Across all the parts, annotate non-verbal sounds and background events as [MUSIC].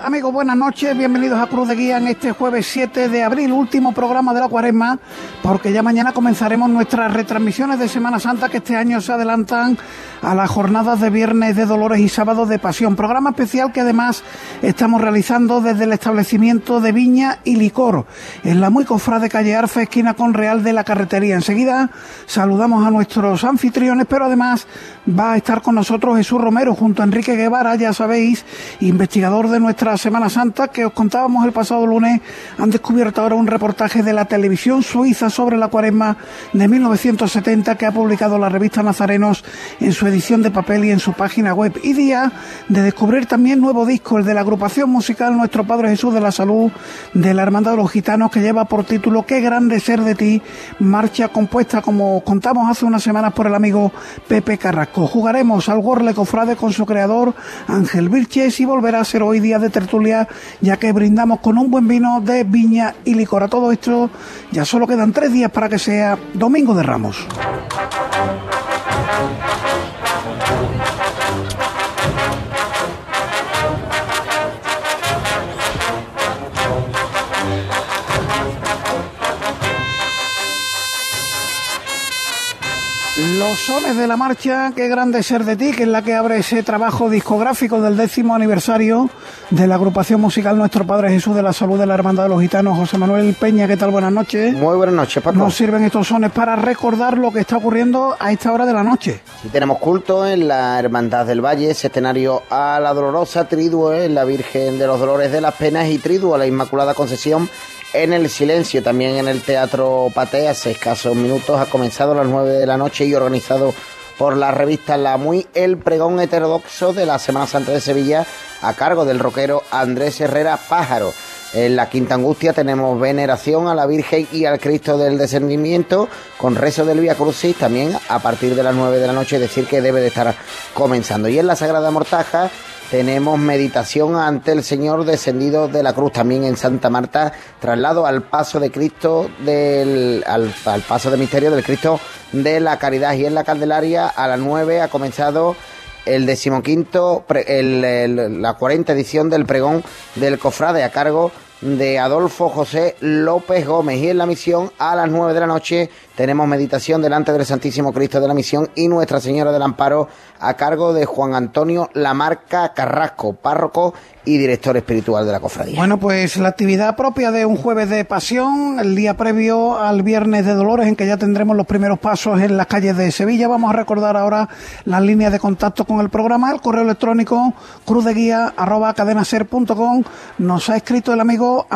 ¿Qué tal, amigos? Buenas noches. Bienvenidos a Cruz de Guía en este jueves 7 de abril, último programa de la cuaresma, porque ya mañana comenzaremos nuestras retransmisiones de Semana Santa que este año se adelantan a las jornadas de viernes de Dolores y sábados de Pasión. Programa especial que además estamos realizando desde el establecimiento de Viña y Licor, en la muy cofrade calle Arfe, esquina con Real de la Carretería. Enseguida saludamos a nuestros anfitriones, pero además va a estar con nosotros Jesús Romero junto a Enrique Guevara, ya sabéis, investigador de nuestra Semana Santa que os contábamos el pasado lunes, han descubierto ahora un reportaje de la televisión suiza sobre la cuaresma de 1970 que ha publicado la revista Nazarenos en su edición de papel y en su página web. Y día de descubrir también nuevo disco, el de la agrupación musical Nuestro Padre Jesús de la Salud de la Hermandad de los Gitanos que lleva por título Qué grande ser de ti, marcha compuesta como contamos hace unas semanas por el amigo Pepe Carrasco. Jugaremos al Gorle Cofrade con su creador Ángel Vilches y volverá a ser hoy día de tertulia, ya que brindamos con un buen vino de viña y licor. A todo esto ya solo quedan tres días para que sea Domingo de Ramos. Los sones de la marcha, qué grande ser de ti, que es la que abre ese trabajo discográfico del décimo aniversario de la agrupación musical Nuestro Padre Jesús de la Salud de la Hermandad de los Gitanos. José Manuel Peña, ¿qué tal? Buenas noches. Muy buenas noches, Paco. Nos sirven estos sones para recordar lo que está ocurriendo a esta hora de la noche. Sí, tenemos culto en la Hermandad del Valle, escenario a la Dolorosa, triduo en la Virgen de los Dolores de las Penas y triduo a la Inmaculada Concesión en el silencio, también en el Teatro Patea, hace escasos minutos, ha comenzado a las 9 de la noche y organizado por la revista La Muy, el pregón heterodoxo de la Semana Santa de Sevilla a cargo del rockero Andrés Herrera Pájaro. En la Quinta Angustia tenemos veneración a la Virgen y al Cristo del Descendimiento con rezo del Vía Crucis también a partir de las 9 de la noche, decir, que debe de estar comenzando. Y en la Sagrada Mortaja tenemos meditación ante el Señor descendido de la cruz también en Santa Marta, traslado al paso de Cristo, del, al, paso de misterio del Cristo de la Caridad. Y en la Candelaria a las 9 ha comenzado el decimoquinto, el, la cuarenta edición del pregón del cofrade a cargo de Adolfo José López Gómez. Y en la misión a las 9 de la noche tenemos meditación delante del Santísimo Cristo de la Misión y Nuestra Señora del Amparo a cargo de Juan Antonio Lamarca Carrasco, párroco y director espiritual de la cofradía. Bueno, pues la actividad propia de un jueves de pasión, el día previo al viernes de Dolores, en que ya tendremos los primeros pasos en las calles de Sevilla. Vamos a recordar ahora las líneas de contacto con el programa, el correo electrónico cruzdeguía arroba. Nos ha escrito el amigo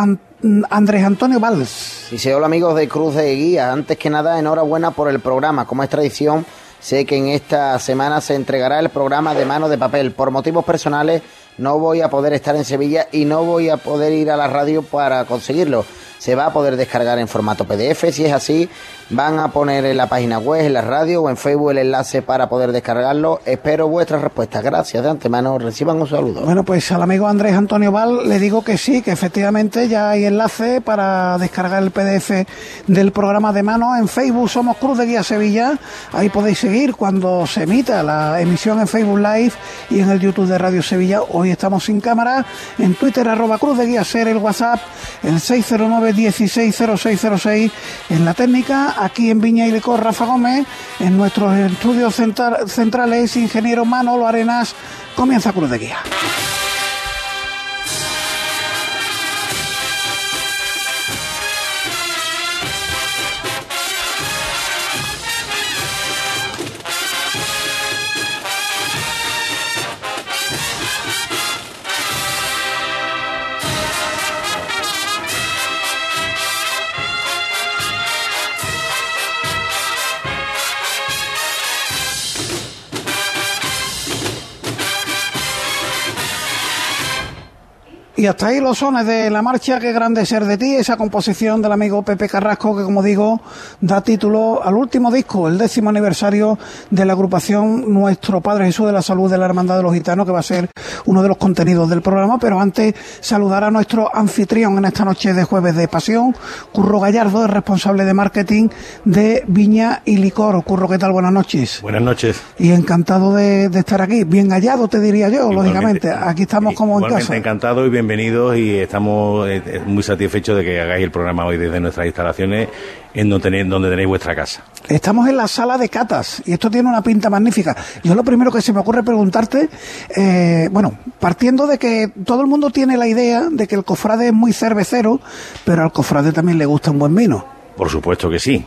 Andrés Antonio Valls. Dice, hola amigos de Cruz de Guía, antes que nada enhorabuena por el programa, como es tradición, sé que en esta semana se entregará el programa de mano de papel. Por motivos personales no voy a poder estar en Sevilla y no voy a poder ir a la radio para conseguirlo. Se va a poder descargar en formato PDF, si es así, van a poner en la página web, en la radio o en Facebook el enlace para poder descargarlo. Espero vuestras respuestas. Gracias de antemano. Reciban un saludo. Bueno, pues al amigo Andrés Antonio Val le digo que sí, que efectivamente ya hay enlace para descargar el PDF del programa de mano. En Facebook somos Cruz de Guía Sevilla. Ahí podéis seguir cuando se emita la emisión en Facebook Live y en el YouTube de Radio Sevilla. Hoy estamos sin cámara. En Twitter, arroba Cruz de Guía Ser, el WhatsApp, el 609 160606 en la técnica aquí en Viña y Licor, Rafa Gómez, en nuestros estudios centrales, ingeniero Manolo Arenas, comienza Cruz de Guía. Y hasta ahí los sones de la marcha Que grande ser de ti, esa composición del amigo Pepe Carrasco que como digo da título al último disco, el décimo aniversario de la agrupación Nuestro Padre Jesús de la Salud de la Hermandad de los Gitanos que va a ser uno de los contenidos del programa, pero antes saludar a nuestro anfitrión en esta noche de jueves de pasión, Curro Gallardo, el responsable de marketing de Viña y Licor. Curro, ¿qué tal? Buenas noches. Buenas noches. Y encantado de, estar aquí, bien hallado te diría yo, lógicamente. Aquí estamos como en casa. encantado y bien bienvenidos y estamos eh, eh, muy satisfechos de que hagáis el programa hoy desde nuestras instalaciones en donde tenéis, donde tenéis vuestra casa. Estamos en la sala de catas y esto tiene una pinta magnífica. Yo lo primero que se me ocurre preguntarte, eh, bueno, partiendo de que todo el mundo tiene la idea de que el cofrade es muy cervecero, pero al cofrade también le gusta un buen vino. Por supuesto que sí.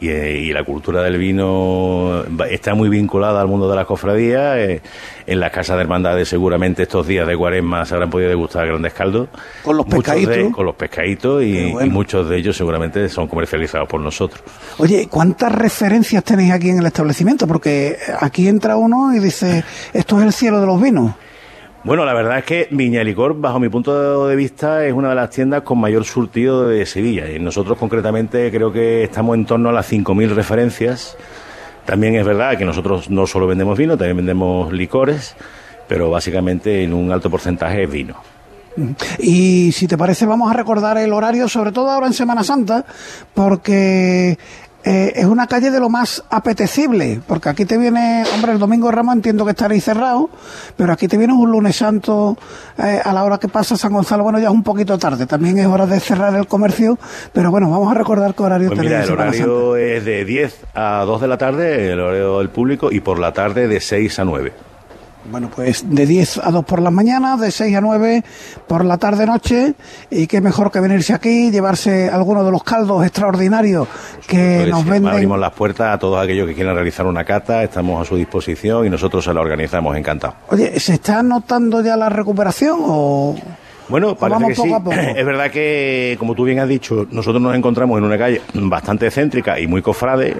Eh, y, la cultura del vino está muy vinculada al mundo de las cofradías. Eh, en las casas de hermandades seguramente estos días de cuaresma se habrán podido degustar grandes caldos. Con los pescaditos. con los pescaditos y, muchos de ellos seguramente son comercializados por nosotros. Oye, ¿cuántas referencias tenéis aquí en el establecimiento? Porque aquí entra uno y dice, esto es el cielo de los vinos. Bueno, la verdad es que Viña Licor, bajo mi punto de vista, es una de las tiendas con mayor surtido de Sevilla. Y nosotros concretamente creo que estamos en torno a las 5.000 referencias. También es verdad que nosotros no solo vendemos vino, también vendemos licores, pero básicamente en un alto porcentaje es vino. Y si te parece, vamos a recordar el horario, sobre todo ahora en Semana Santa, porque eh, es una calle de lo más apetecible, porque aquí te viene, hombre, el domingo de Ramos entiendo que estaréis cerrado, pero aquí te viene un lunes santo eh, a la hora que pasa San Gonzalo, bueno, ya es un poquito tarde, también es hora de cerrar el comercio, pero bueno, vamos a recordar qué horario pues Mira, el horario es de 10 a 2 de la tarde, el horario del público, y por la tarde de 6 a 9. Bueno, pues de 10 a 2 por las mañanas, de 6 a 9 por la tarde-noche, y qué mejor que venirse aquí, llevarse alguno de los caldos extraordinarios que pues nos venden. Abrimos las puertas a todos aquellos que quieran realizar una cata, estamos a su disposición y nosotros se la organizamos encantado. Oye, ¿se está notando ya la recuperación o...? Bueno, parece que sí. [CLEARS THROAT] Es verdad que, como tú bien has dicho, nosotros nos encontramos en una calle bastante céntrica y muy cofrade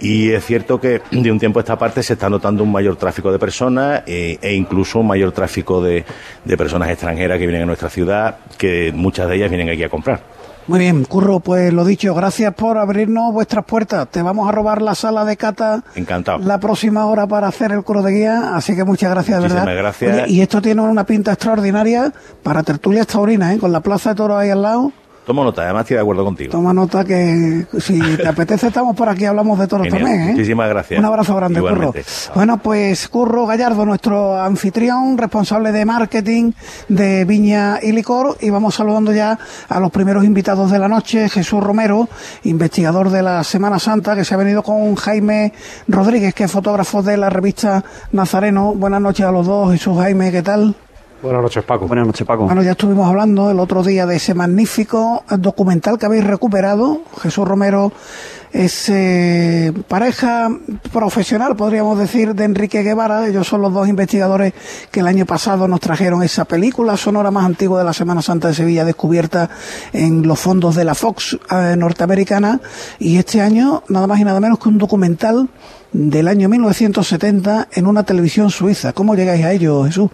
y es cierto que [CLEARS THROAT] de un tiempo a esta parte se está notando un mayor tráfico de personas eh, e incluso un mayor tráfico de, de personas extranjeras que vienen a nuestra ciudad, que muchas de ellas vienen aquí a comprar. Muy bien, Curro, pues lo dicho, gracias por abrirnos vuestras puertas. Te vamos a robar la sala de cata Encantado. la próxima hora para hacer el coro de guía, así que muchas gracias, de verdad. gracias. y esto tiene una pinta extraordinaria para tertulias taurinas, ¿eh? con la plaza de toros ahí al lado. Toma nota, además estoy de acuerdo contigo. Toma nota que si te [LAUGHS] apetece estamos por aquí, hablamos de toros también. ¿eh? Muchísimas gracias. Un abrazo grande, Curro. Bueno, pues Curro Gallardo, nuestro anfitrión, responsable de marketing de Viña y Licor, y vamos saludando ya a los primeros invitados de la noche, Jesús Romero, investigador de la Semana Santa, que se ha venido con Jaime Rodríguez, que es fotógrafo de la revista Nazareno. Buenas noches a los dos, Jesús Jaime, ¿qué tal? Buenas noches, Paco. Buenas noches, Paco. Bueno, ya estuvimos hablando el otro día de ese magnífico documental que habéis recuperado. Jesús Romero es eh, pareja profesional, podríamos decir, de Enrique Guevara. Ellos son los dos investigadores que el año pasado nos trajeron esa película sonora más antigua de la Semana Santa de Sevilla, descubierta en los fondos de la Fox eh, norteamericana. Y este año, nada más y nada menos que un documental del año 1970 en una televisión suiza. ¿Cómo llegáis a ello, Jesús?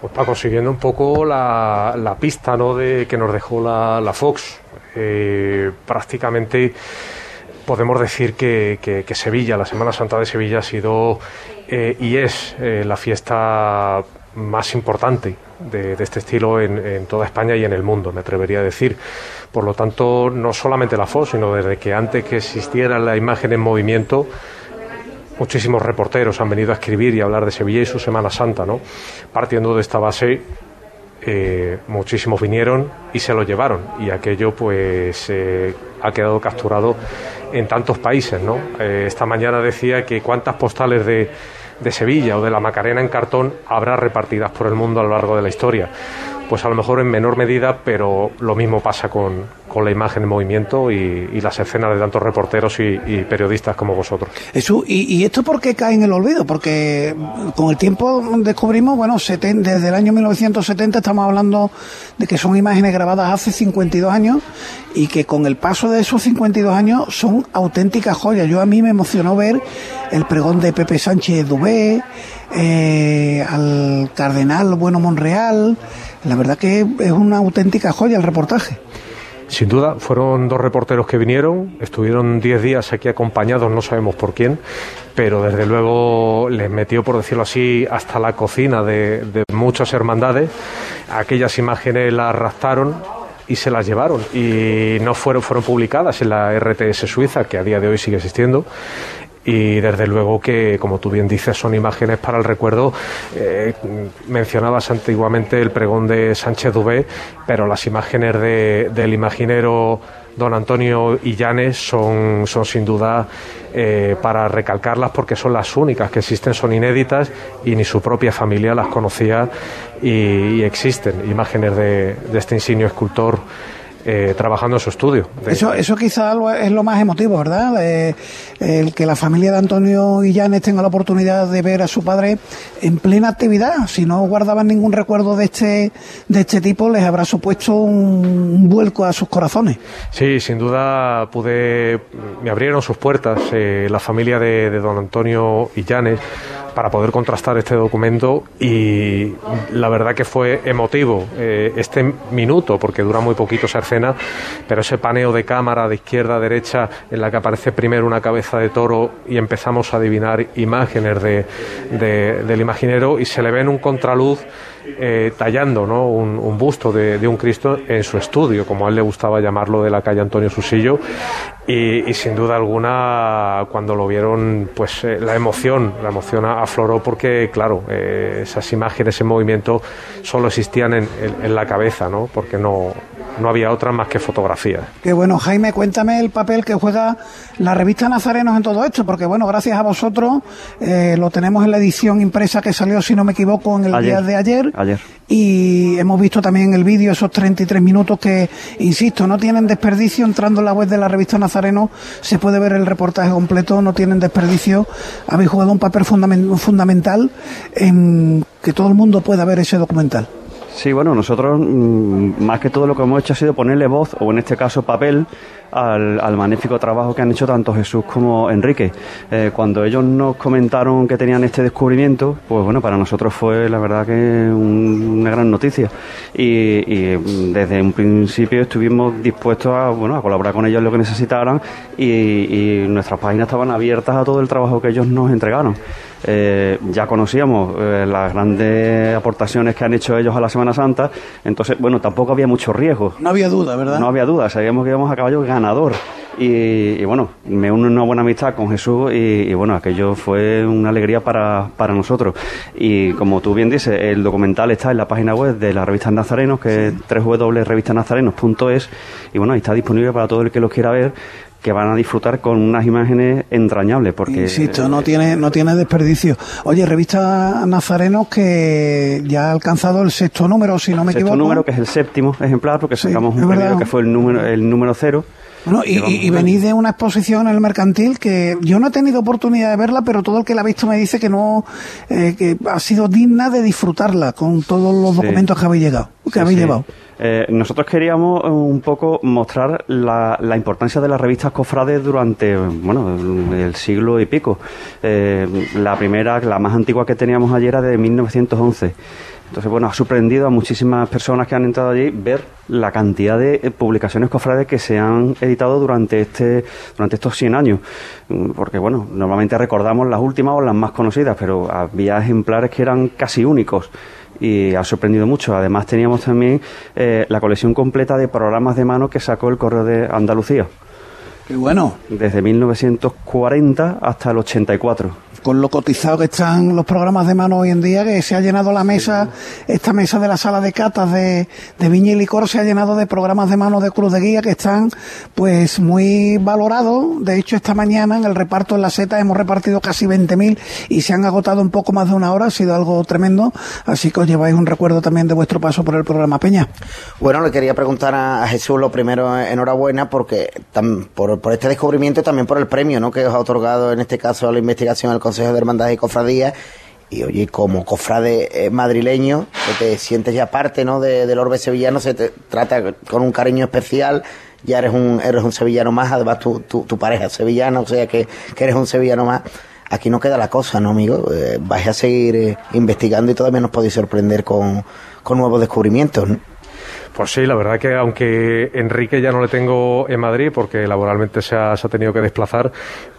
Pues Paco, siguiendo un poco la, pista ¿no? de, que nos dejó la, Fox, eh, prácticamente podemos decir que, Sevilla, la Semana Santa de Sevilla ha sido eh, y es eh, la fiesta más importante de, este estilo en, en, toda España y en el mundo, me atrevería a decir. Por lo tanto, no solamente la Fox, sino desde que antes que existiera la imagen en movimiento, muchísimos reporteros han venido a escribir y a hablar de Sevilla y su Semana Santa, ¿no? Partiendo de esta base, eh, muchísimos vinieron y se lo llevaron y aquello pues eh, ha quedado capturado en tantos países, ¿no? Eh, esta mañana decía que cuántas postales de, de Sevilla o de la Macarena en cartón habrá repartidas por el mundo a lo largo de la historia. Pues a lo mejor en menor medida, pero lo mismo pasa con, con la imagen en movimiento y, las escenas de tantos reporteros y, periodistas como vosotros. Eso, y, esto por qué cae en el olvido? Porque con el tiempo descubrimos, bueno, desde el año 1970 estamos hablando de que son imágenes grabadas hace 52 años y que con el paso de esos 52 años son auténticas joyas. Yo a mí me emocionó ver el pregón de Pepe Sánchez Dubé, eh, al cardenal Bueno Monreal. La verdad que es una auténtica joya el reportaje. Sin duda, fueron dos reporteros que vinieron, estuvieron diez días aquí acompañados, no sabemos por quién, pero desde luego les metió, por decirlo así, hasta la cocina de, de muchas hermandades. Aquellas imágenes las raptaron y se las llevaron y no fueron, fueron publicadas en la RTS Suiza, que a día de hoy sigue existiendo, y desde luego que, como tú bien dices, son imágenes para el recuerdo. Eh, mencionabas antiguamente el pregón de Sánchez Dubé, pero las imágenes de, del imaginero don Antonio Illanes son, son sin duda eh, para recalcarlas porque son las únicas que existen, son inéditas y ni su propia familia las conocía y, existen imágenes de, de este insignio escultor eh, trabajando en su estudio. Eso, eso quizá es lo más emotivo, ¿verdad? el que la familia de Antonio Illanes tenga la oportunidad de ver a su padre en plena actividad. Si no guardaban ningún recuerdo de este, de este tipo, les habrá supuesto un, vuelco a sus corazones. Sí, sin duda pude, me abrieron sus puertas eh, la familia de, de don Antonio Illanes para poder contrastar este documento y la verdad que fue emotivo eh, este minuto, porque dura muy poquito esa pero ese paneo de cámara de izquierda a derecha en la que aparece primero una cabeza de toro y empezamos a adivinar imágenes de, del imaginero y se le ve en un contraluz eh, tallando ¿no? un, busto de, un Cristo en su estudio, como a él le gustaba llamarlo, de la calle Antonio Susillo. Y, sin duda alguna, cuando lo vieron, pues eh, la emoción, la emoción afloró porque, claro, eh, esas imágenes en movimiento solo existían en, en la cabeza, ¿no? porque no, no había otra más que fotografía. Qué bueno, Jaime, cuéntame el papel que juega la revista Nazarenos en todo esto, porque bueno, gracias a vosotros eh, lo tenemos en la edición impresa que salió, si no me equivoco, en el día de ayer. Ayer. Y hemos visto también en el vídeo esos 33 minutos que, insisto, no tienen desperdicio. Entrando en la web de la revista Nazareno se puede ver el reportaje completo, no tienen desperdicio. Habéis jugado un papel fundamental en que todo el mundo pueda ver ese documental. Sí, bueno, nosotros mm, más que todo lo que hemos hecho ha sido ponerle voz, o en este caso papel, al, magnífico trabajo que han hecho tanto Jesús como Enrique. Eh, cuando ellos nos comentaron que tenían este descubrimiento, pues bueno, para nosotros fue la verdad que una gran noticia. Y, mm, desde un principio estuvimos dispuestos a, bueno, a colaborar con ellos en lo que necesitaran y, nuestras páginas estaban abiertas a todo el trabajo que ellos nos entregaron. Eh, ya conocíamos eh, las grandes aportaciones que han hecho ellos a la Semana Santa, entonces, bueno, tampoco había mucho riesgo. No había duda, ¿verdad? No había duda, sabíamos que íbamos a caballo ganador. Y, bueno, me uno una buena amistad con Jesús y, bueno, aquello fue una alegría para, para, nosotros. Y como tú bien dices, el documental está en la página web de la revista Nazarenos, que es www.revistanazarenos.es y bueno, ahí está disponible para todo el que lo quiera ver que van a disfrutar con unas imágenes entrañables porque insisto no tiene no tiene desperdicio. Oye revista Nazarenos que ya ha alcanzado el sexto número si no me sexto número que es el séptimo ejemplar porque sacamos un primero que fue el número el número cero bueno, y, y, venís de una exposición en el mercantil que yo no he tenido oportunidad de verla, pero todo el que la ha visto me dice que no, eh, que ha sido digna de disfrutarla con todos los documentos que habéis llegado, que habéis llevado. Eh, nosotros queríamos un poco mostrar la, la, importancia de las revistas cofrades durante, bueno, el siglo y pico. Eh, la primera, la más antigua que teníamos ayer era de 1911. Entonces, bueno, ha sorprendido a muchísimas personas que han entrado allí ver la cantidad de eh, publicaciones cofrades que se han editado durante este durante estos 100 años. Mm, porque, bueno, normalmente recordamos las últimas o las más conocidas, pero había ejemplares que eran casi únicos y ha sorprendido mucho. Además, teníamos también eh, la colección completa de programas de mano que sacó el Correo de Andalucía. Qué bueno. Desde 1940 hasta el 84. Con lo cotizado que están los programas de mano hoy en día, que se ha llenado la mesa, esta mesa de la sala de catas de, de Viña y Licor se ha llenado de programas de mano de Cruz de Guía que están pues muy valorados. De hecho, esta mañana en el reparto en la seta hemos repartido casi 20.000 y se han agotado un poco más de una hora, ha sido algo tremendo, así que os lleváis un recuerdo también de vuestro paso por el programa Peña. Bueno, le quería preguntar a, Jesús lo primero, enhorabuena, porque por, por este descubrimiento y también por el premio ¿no? que os ha otorgado en este caso a la investigación del Consejo de Hermandades y Cofradías. Y oye, como cofrade eh, madrileño, que te sientes ya parte ¿no? de, del orbe sevillano, se te trata con un cariño especial, ya eres un, eres un sevillano más, además tu, tu, pareja sevillana, o sea que, eres un sevillano más. Aquí no queda la cosa, ¿no, amigo? Eh, vais a seguir eh, investigando y todavía nos podéis sorprender con, con nuevos descubrimientos. Pues sí, la verdad que aunque Enrique ya no le tengo en Madrid porque laboralmente se ha, tenido que desplazar,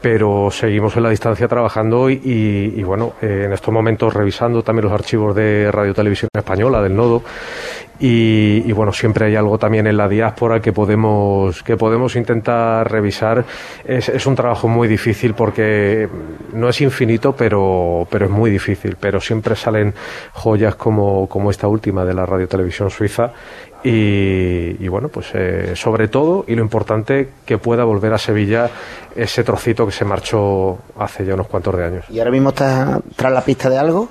pero seguimos en la distancia trabajando y, y, bueno, eh, en estos momentos revisando también los archivos de Radio Televisión Española, del Nodo, y, bueno, siempre hay algo también en la diáspora que podemos, que podemos intentar revisar. Es, es, un trabajo muy difícil porque no es infinito, pero, pero es muy difícil. Pero siempre salen joyas como, como esta última de la Radio Televisión Suiza y, bueno, pues eh, sobre todo, y lo importante, que pueda volver a Sevilla ese trocito que se marchó hace ya unos cuantos de años. ¿Y ahora mismo estás tras la pista de algo?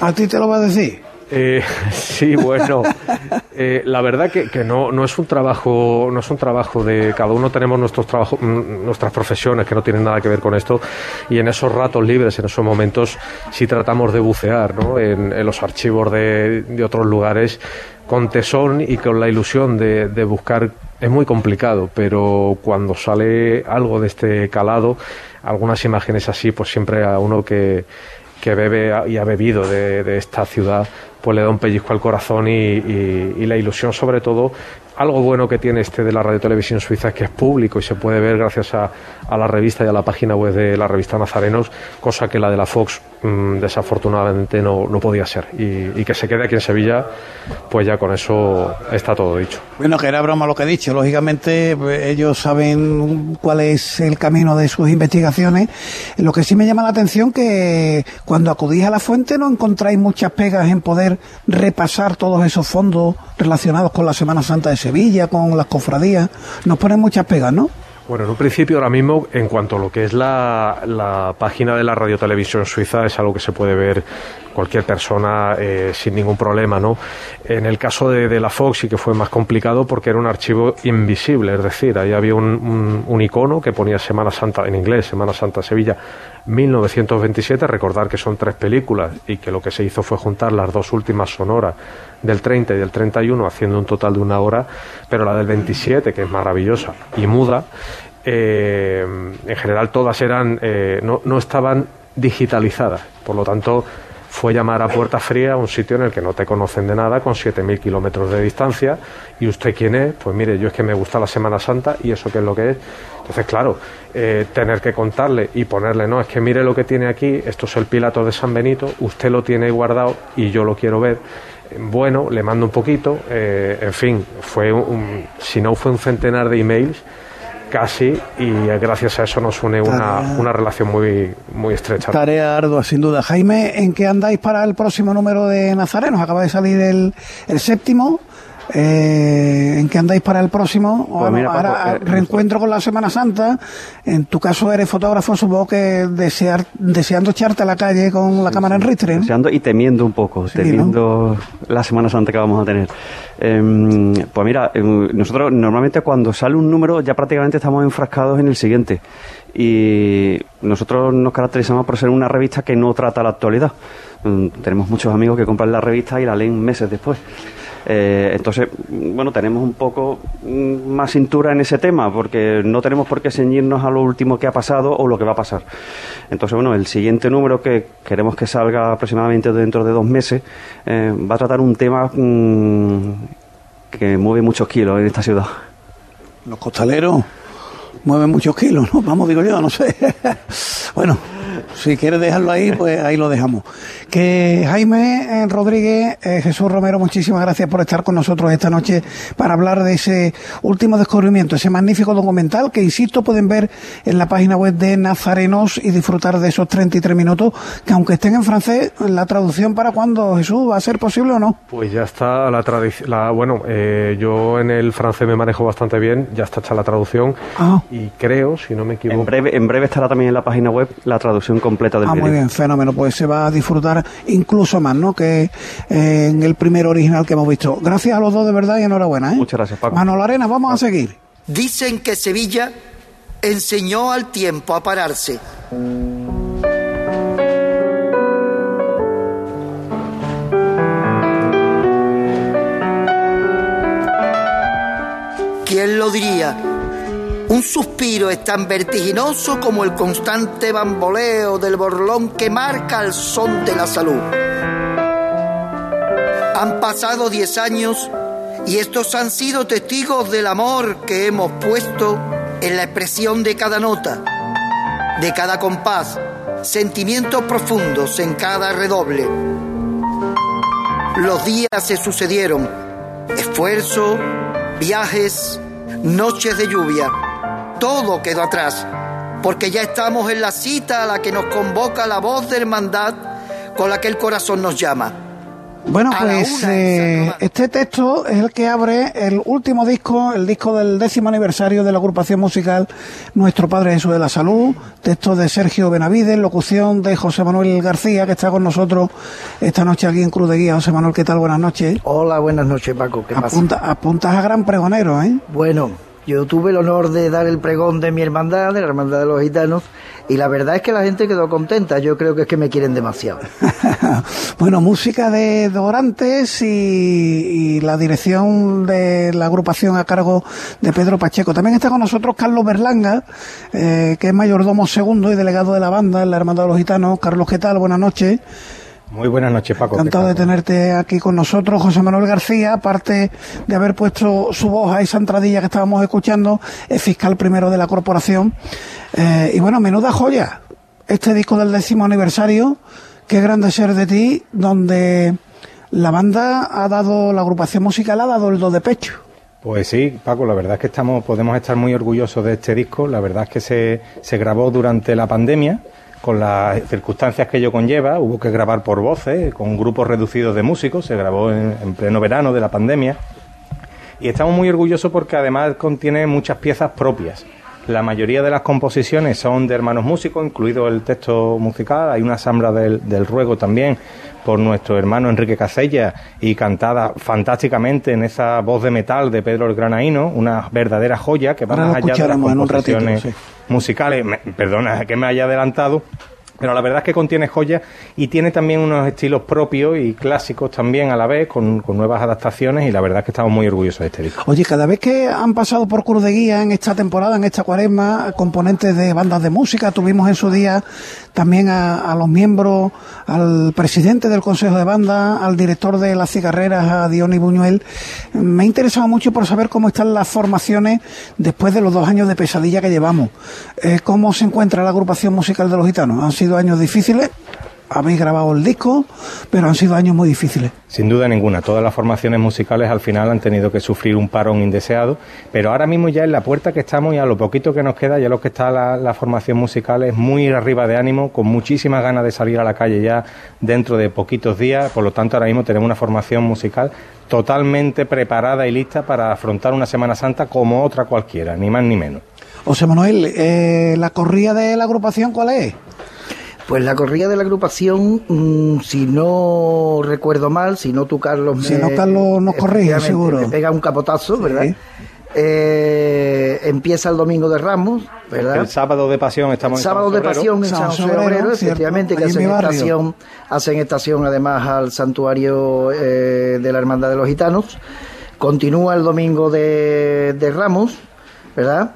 ¿A ti te lo va a decir? Eh, [LAUGHS] sí, bueno, eh, la verdad que, que, no, no es un trabajo, no es un trabajo de cada uno tenemos nuestros trabajos, mm, nuestras profesiones que no tienen nada que ver con esto y en esos ratos libres, en esos momentos, sí tratamos de bucear, ¿no? En, los archivos de, de, otros lugares con tesón y con la ilusión de, buscar es muy complicado, pero cuando sale algo de este calado, algunas imágenes así, pues siempre a uno que, bebe y ha bebido de, esta ciudad, pues le da un pellizco al corazón y, la ilusión sobre todo. Algo bueno que tiene este de la Radio Televisión Suiza es que es público y se puede ver gracias a, la revista y a la página web de la revista Nazarenos, cosa que la de la Fox mmm, desafortunadamente no, podía ser. Y, y, que se quede aquí en Sevilla, pues ya con eso está todo dicho. Bueno, que era broma lo que he dicho. Lógicamente pues, ellos saben cuál es el camino de sus investigaciones. Lo que sí me llama la atención que cuando acudís a la fuente no encontráis muchas pegas en poder repasar todos esos fondos relacionados con la Semana Santa de Sevilla, con las cofradías. Nos ponen muchas pegas, ¿no? Bueno, en un principio, ahora mismo, en cuanto a lo que es la, la página de la radiotelevisión suiza, es algo que se puede ver cualquier persona eh, sin ningún problema, ¿no? En el caso de, de, la Fox sí que fue más complicado porque era un archivo invisible, es decir, ahí había un, un, icono que ponía Semana Santa en inglés, Semana Santa Sevilla 1927, recordar que son tres películas y que lo que se hizo fue juntar las dos últimas sonoras del 30 y del 31 haciendo un total de una hora, pero la del 27, que es maravillosa y muda, eh, en general todas eran, eh, no, no estaban digitalizadas, por lo tanto fue llamar a Puerta Fría, un sitio en el que no te conocen de nada, con 7.000 kilómetros de distancia. ¿Y usted quién es? Pues mire, yo es que me gusta la Semana Santa y eso qué es lo que es. Entonces, claro, eh, tener que contarle y ponerle, no, es que mire lo que tiene aquí, esto es el Pilato de San Benito, usted lo tiene guardado y yo lo quiero ver. Bueno, le mando un poquito, eh, en fin, fue un, si no fue un centenar de emails casi y gracias a eso nos une una, una, relación muy, muy estrecha. Tarea ardua, sin duda. Jaime, ¿en qué andáis para el próximo número de Nazarenos? Acaba de salir el, el séptimo. Eh, ¿En qué andáis para el próximo? Pues mira, ahora, eh, reencuentro con la Semana Santa. En tu caso eres fotógrafo, supongo que desear, deseando echarte a la calle con la sí, cámara en ristre. Deseando y temiendo un poco, sí, temiendo ¿no? la Semana Santa que vamos a tener. Eh, pues mira, nosotros normalmente cuando sale un número ya prácticamente estamos enfrascados en el siguiente. Y nosotros nos caracterizamos por ser una revista que no trata la actualidad. Mm, tenemos muchos amigos que compran la revista y la leen meses después. Eh, entonces, bueno, tenemos un poco más cintura en ese tema, porque no tenemos por qué ceñirnos a lo último que ha pasado o lo que va a pasar. Entonces, bueno, el siguiente número que queremos que salga aproximadamente dentro de dos meses eh, va a tratar un tema mmm, que mueve muchos kilos en esta ciudad. Los costaleros mueven muchos kilos, ¿no? Vamos, digo yo, no sé. [LAUGHS] bueno, si quieres dejarlo ahí, pues ahí lo dejamos. Que Jaime eh, Rodríguez, eh, Jesús Romero, muchísimas gracias por estar con nosotros esta noche para hablar de ese último descubrimiento, ese magnífico documental que, insisto, pueden ver en la página web de Nazarenos y disfrutar de esos 33 minutos, que aunque estén en francés, la traducción para cuándo, Jesús, ¿va a ser posible o no? Pues ya está la traducción, bueno, eh, yo en el francés me manejo bastante bien, ya está hecha la traducción ah. y creo, si no me equivoco... En breve, en breve estará también en la página web la traducción completa del Ah, muy bien, fenómeno, pues se va a disfrutar incluso más, ¿no?, que eh, en el primer original que hemos visto. Gracias a los dos de verdad y enhorabuena, ¿eh? Muchas gracias, Paco. Manolo Arena, vamos a seguir. Dicen que Sevilla enseñó al tiempo a pararse. ¿Quién lo diría? Un suspiro es tan vertiginoso como el constante bamboleo del borlón que marca el son de la salud. Han pasado diez años y estos han sido testigos del amor que hemos puesto en la expresión de cada nota, de cada compás, sentimientos profundos en cada redoble. Los días se sucedieron, esfuerzo, viajes, noches de lluvia, todo quedó atrás, porque ya estamos en la cita a la que nos convoca la voz de hermandad con la que el corazón nos llama. Bueno, pues eh, este texto es el que abre el último disco, el disco del décimo aniversario de la agrupación musical Nuestro Padre Jesús de la Salud, texto de Sergio Benavides, locución de José Manuel García, que está con nosotros esta noche aquí en Cruz de Guía. José Manuel, ¿qué tal? Buenas noches. Hola, buenas noches, Paco. ¿Qué Apunta, Apuntas a gran pregonero, ¿eh? Bueno, yo tuve el honor de dar el pregón de mi hermandad, de la hermandad de los gitanos, y la verdad es que la gente quedó contenta. Yo creo que es que me quieren demasiado. [LAUGHS] bueno, música de Dorantes y, la dirección de la agrupación a cargo de Pedro Pacheco. También está con nosotros Carlos Berlanga, eh, que es mayordomo segundo y delegado de la banda en la hermandad de los gitanos. Carlos, ¿qué tal? Buenas noches. Muy buenas noches, Paco. Encantado de tenerte aquí con nosotros, José Manuel García, aparte de haber puesto su voz a esa entradilla que estábamos escuchando, es fiscal primero de la corporación. Eh, y bueno, menuda joya, este disco del décimo aniversario, qué grande ser de ti, donde la banda ha dado, la agrupación musical ha dado el do de pecho. Pues sí, Paco, la verdad es que estamos, podemos estar muy orgullosos de este disco. La verdad es que se, se grabó durante la pandemia con las circunstancias que ello conlleva, hubo que grabar por voces, con grupos reducidos de músicos, se grabó en, pleno verano de la pandemia. Y estamos muy orgullosos porque además contiene muchas piezas propias. La mayoría de las composiciones son de hermanos músicos, incluido el texto musical. Hay una asamblea del, del ruego también por nuestro hermano Enrique Casella y cantada fantásticamente en esa voz de metal de Pedro el Granaíno, una verdadera joya que va más allá de las composiciones musicales. perdona que me haya adelantado, pero la verdad es que contiene joyas y tiene también unos estilos propios y clásicos también a la vez, con, nuevas adaptaciones, y la verdad es que estamos muy orgullosos de este disco. Oye, cada vez que han pasado por Cruz de Guía en esta temporada, en esta cuaresma, componentes de bandas de música, tuvimos en su día también a, los miembros, al presidente del Consejo de Banda, al director de las cigarreras, a Diony Buñuel. Me ha interesado mucho por saber cómo están las formaciones después de los dos años de pesadilla que llevamos. Eh, ¿Cómo se encuentra la agrupación musical de los gitanos? ¿Han sido años difíciles? habéis grabado el disco, pero han sido años muy difíciles. Sin duda ninguna, todas las formaciones musicales al final han tenido que sufrir un parón indeseado, pero ahora mismo ya en la puerta que estamos y a lo poquito que nos queda, ya lo que está la, formación musical es muy arriba de ánimo, con muchísimas ganas de salir a la calle ya dentro de poquitos días, por lo tanto ahora mismo tenemos una formación musical totalmente preparada y lista para afrontar una Semana Santa como otra cualquiera, ni más ni menos. José Manuel, eh, ¿la corrida de la agrupación cuál es? Pues la corrida de la agrupación, mm, si no recuerdo mal, si no tú, Carlos... Si no, Carlos nos corrige, seguro. Me pega un capotazo, ¿verdad? Eh, empieza el domingo de Ramos, ¿verdad? El sábado de pasión estamos el sábado de pasión en San José efectivamente, que hacen estación, hacen estación además al santuario eh, de la Hermandad de los Gitanos. Continúa el domingo de, de Ramos, ¿verdad?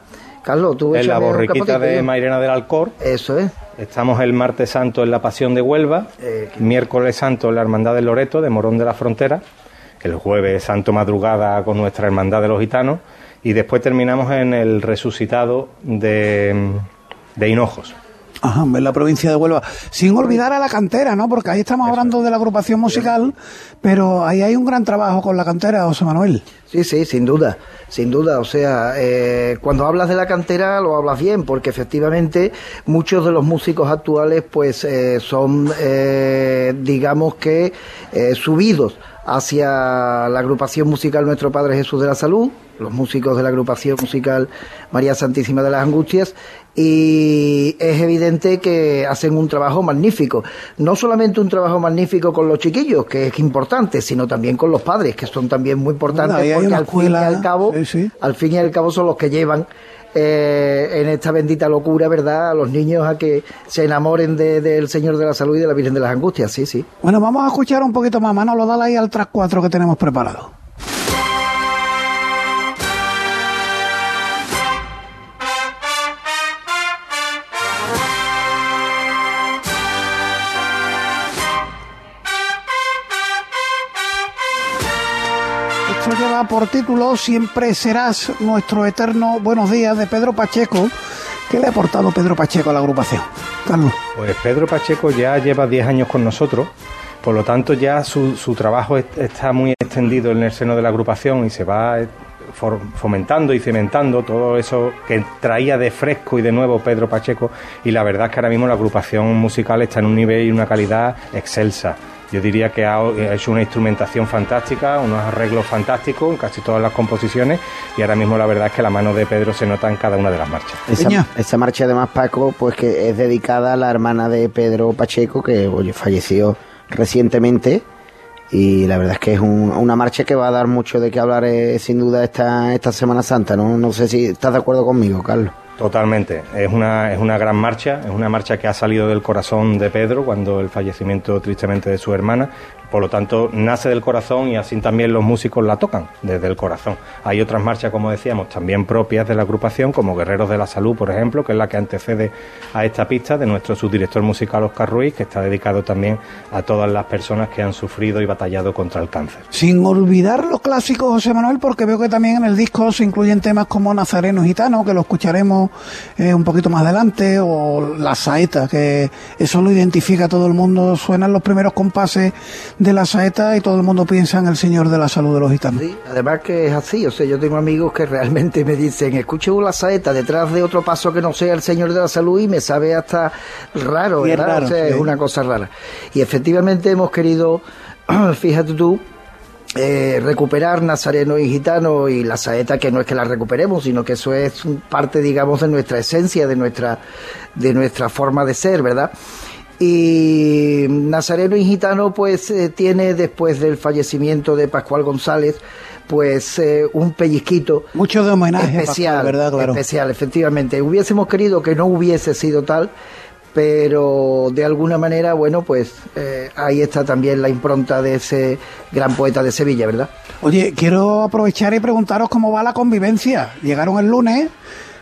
Carlos, tú En la borriquita de Mairena del Alcor. Eso es. Estamos el martes santo en la Pasión de Huelva, eh, miércoles santo en la Hermandad del Loreto de Morón de la Frontera, el jueves santo madrugada con nuestra Hermandad de los Gitanos y después terminamos en el resucitado de, de Hinojos. Ajá, en la provincia de Huelva. Sin olvidar a la cantera, ¿no? Porque ahí estamos hablando de la agrupación musical, pero ahí hay un gran trabajo con la cantera, José Manuel. Sí, sí, sin duda, sin duda. O sea, eh, cuando hablas de la cantera lo hablas bien, porque efectivamente muchos de los músicos actuales, pues, eh, son, eh, digamos que, subidos hacia la agrupación musical Nuestro Padre Jesús de la Salud, los músicos de la agrupación musical María Santísima de las Angustias, y es evidente que hacen un trabajo magnífico. No solamente un trabajo magnífico con los chiquillos, que es importante, sino también con los padres, que son también muy importantes, porque al fin y al cabo, al fin y al cabo son los que llevan eh, en esta bendita locura, ¿verdad?, a los niños a que se enamoren del Señor de la Salud y de la Virgen de las Angustias, sí, sí. Bueno, vamos a escuchar un poquito más, Manolo, dale ahí al tras cuatro que tenemos preparado. Por título Siempre serás nuestro eterno buenos días de Pedro Pacheco. ¿Qué le ha aportado Pedro Pacheco a la agrupación? Carlos. Pues Pedro Pacheco ya lleva 10 años con nosotros, por lo tanto ya su, su trabajo está muy extendido en el seno de la agrupación y se va eh, fomentando y cimentando todo eso que traía de fresco y de nuevo Pedro Pacheco y la verdad es que ahora mismo la agrupación musical está en un nivel y una calidad excelsa yo diría que ha hecho una instrumentación fantástica, unos arreglos fantásticos en casi todas las composiciones y ahora mismo la verdad es que la mano de Pedro se nota en cada una de las marchas. Esa, marcha además Paco, pues que es dedicada a la hermana de Pedro Pacheco que oye, falleció recientemente y la verdad es que es una marcha que va a dar mucho de qué hablar eh, sin duda esta, esta Semana Santa, ¿no? No sé si estás de acuerdo conmigo, Carlos. Totalmente, es una, es una gran marcha, es una marcha que ha salido del corazón de Pedro cuando el fallecimiento tristemente de su hermana, por lo tanto nace del corazón y así también los músicos la tocan desde el corazón. Hay otras marchas, como decíamos, también propias de la agrupación, como Guerreros de la Salud, por ejemplo, que es la que antecede a esta pista de nuestro subdirector musical Oscar Ruiz, que está dedicado también a todas las personas que han sufrido y batallado contra el cáncer. Sin olvidar los clásicos, José Manuel, porque veo que también en el disco se incluyen temas como Nazareno Gitano, que lo escucharemos eh, un poquito más adelante, o la saeta, que eso lo identifica todo el mundo, suenan los primeros compases de la saeta y todo el mundo piensa en el Señor de la Salud de los Gitanos. Sí, además que es así, o sea, yo tengo amigos que realmente me dicen, escucho la saeta detrás de otro paso que no sea el Señor de la Salud y me sabe hasta raro, ¿verdad? o sea, es una cosa rara. Y efectivamente hemos querido, [CLEARS THROAT] fíjate tú, eh, recuperar Nazareno y Gitano y la saeta que no es que la recuperemos, sino que eso es parte, digamos, de nuestra esencia, de nuestra, de nuestra forma de ser, ¿verdad? Y Nazareno y Gitano, pues, eh, tiene después del fallecimiento de Pascual González, pues eh, un pellizquito mucho de homenaje especial, ¿verdad? especial, efectivamente. Hubiésemos querido que no hubiese sido tal, pero de alguna manera, bueno, pues eh, ahí está también la impronta de ese gran poeta de Sevilla, ¿verdad? Oye, quiero aprovechar y preguntaros cómo va la convivencia. Llegaron el lunes,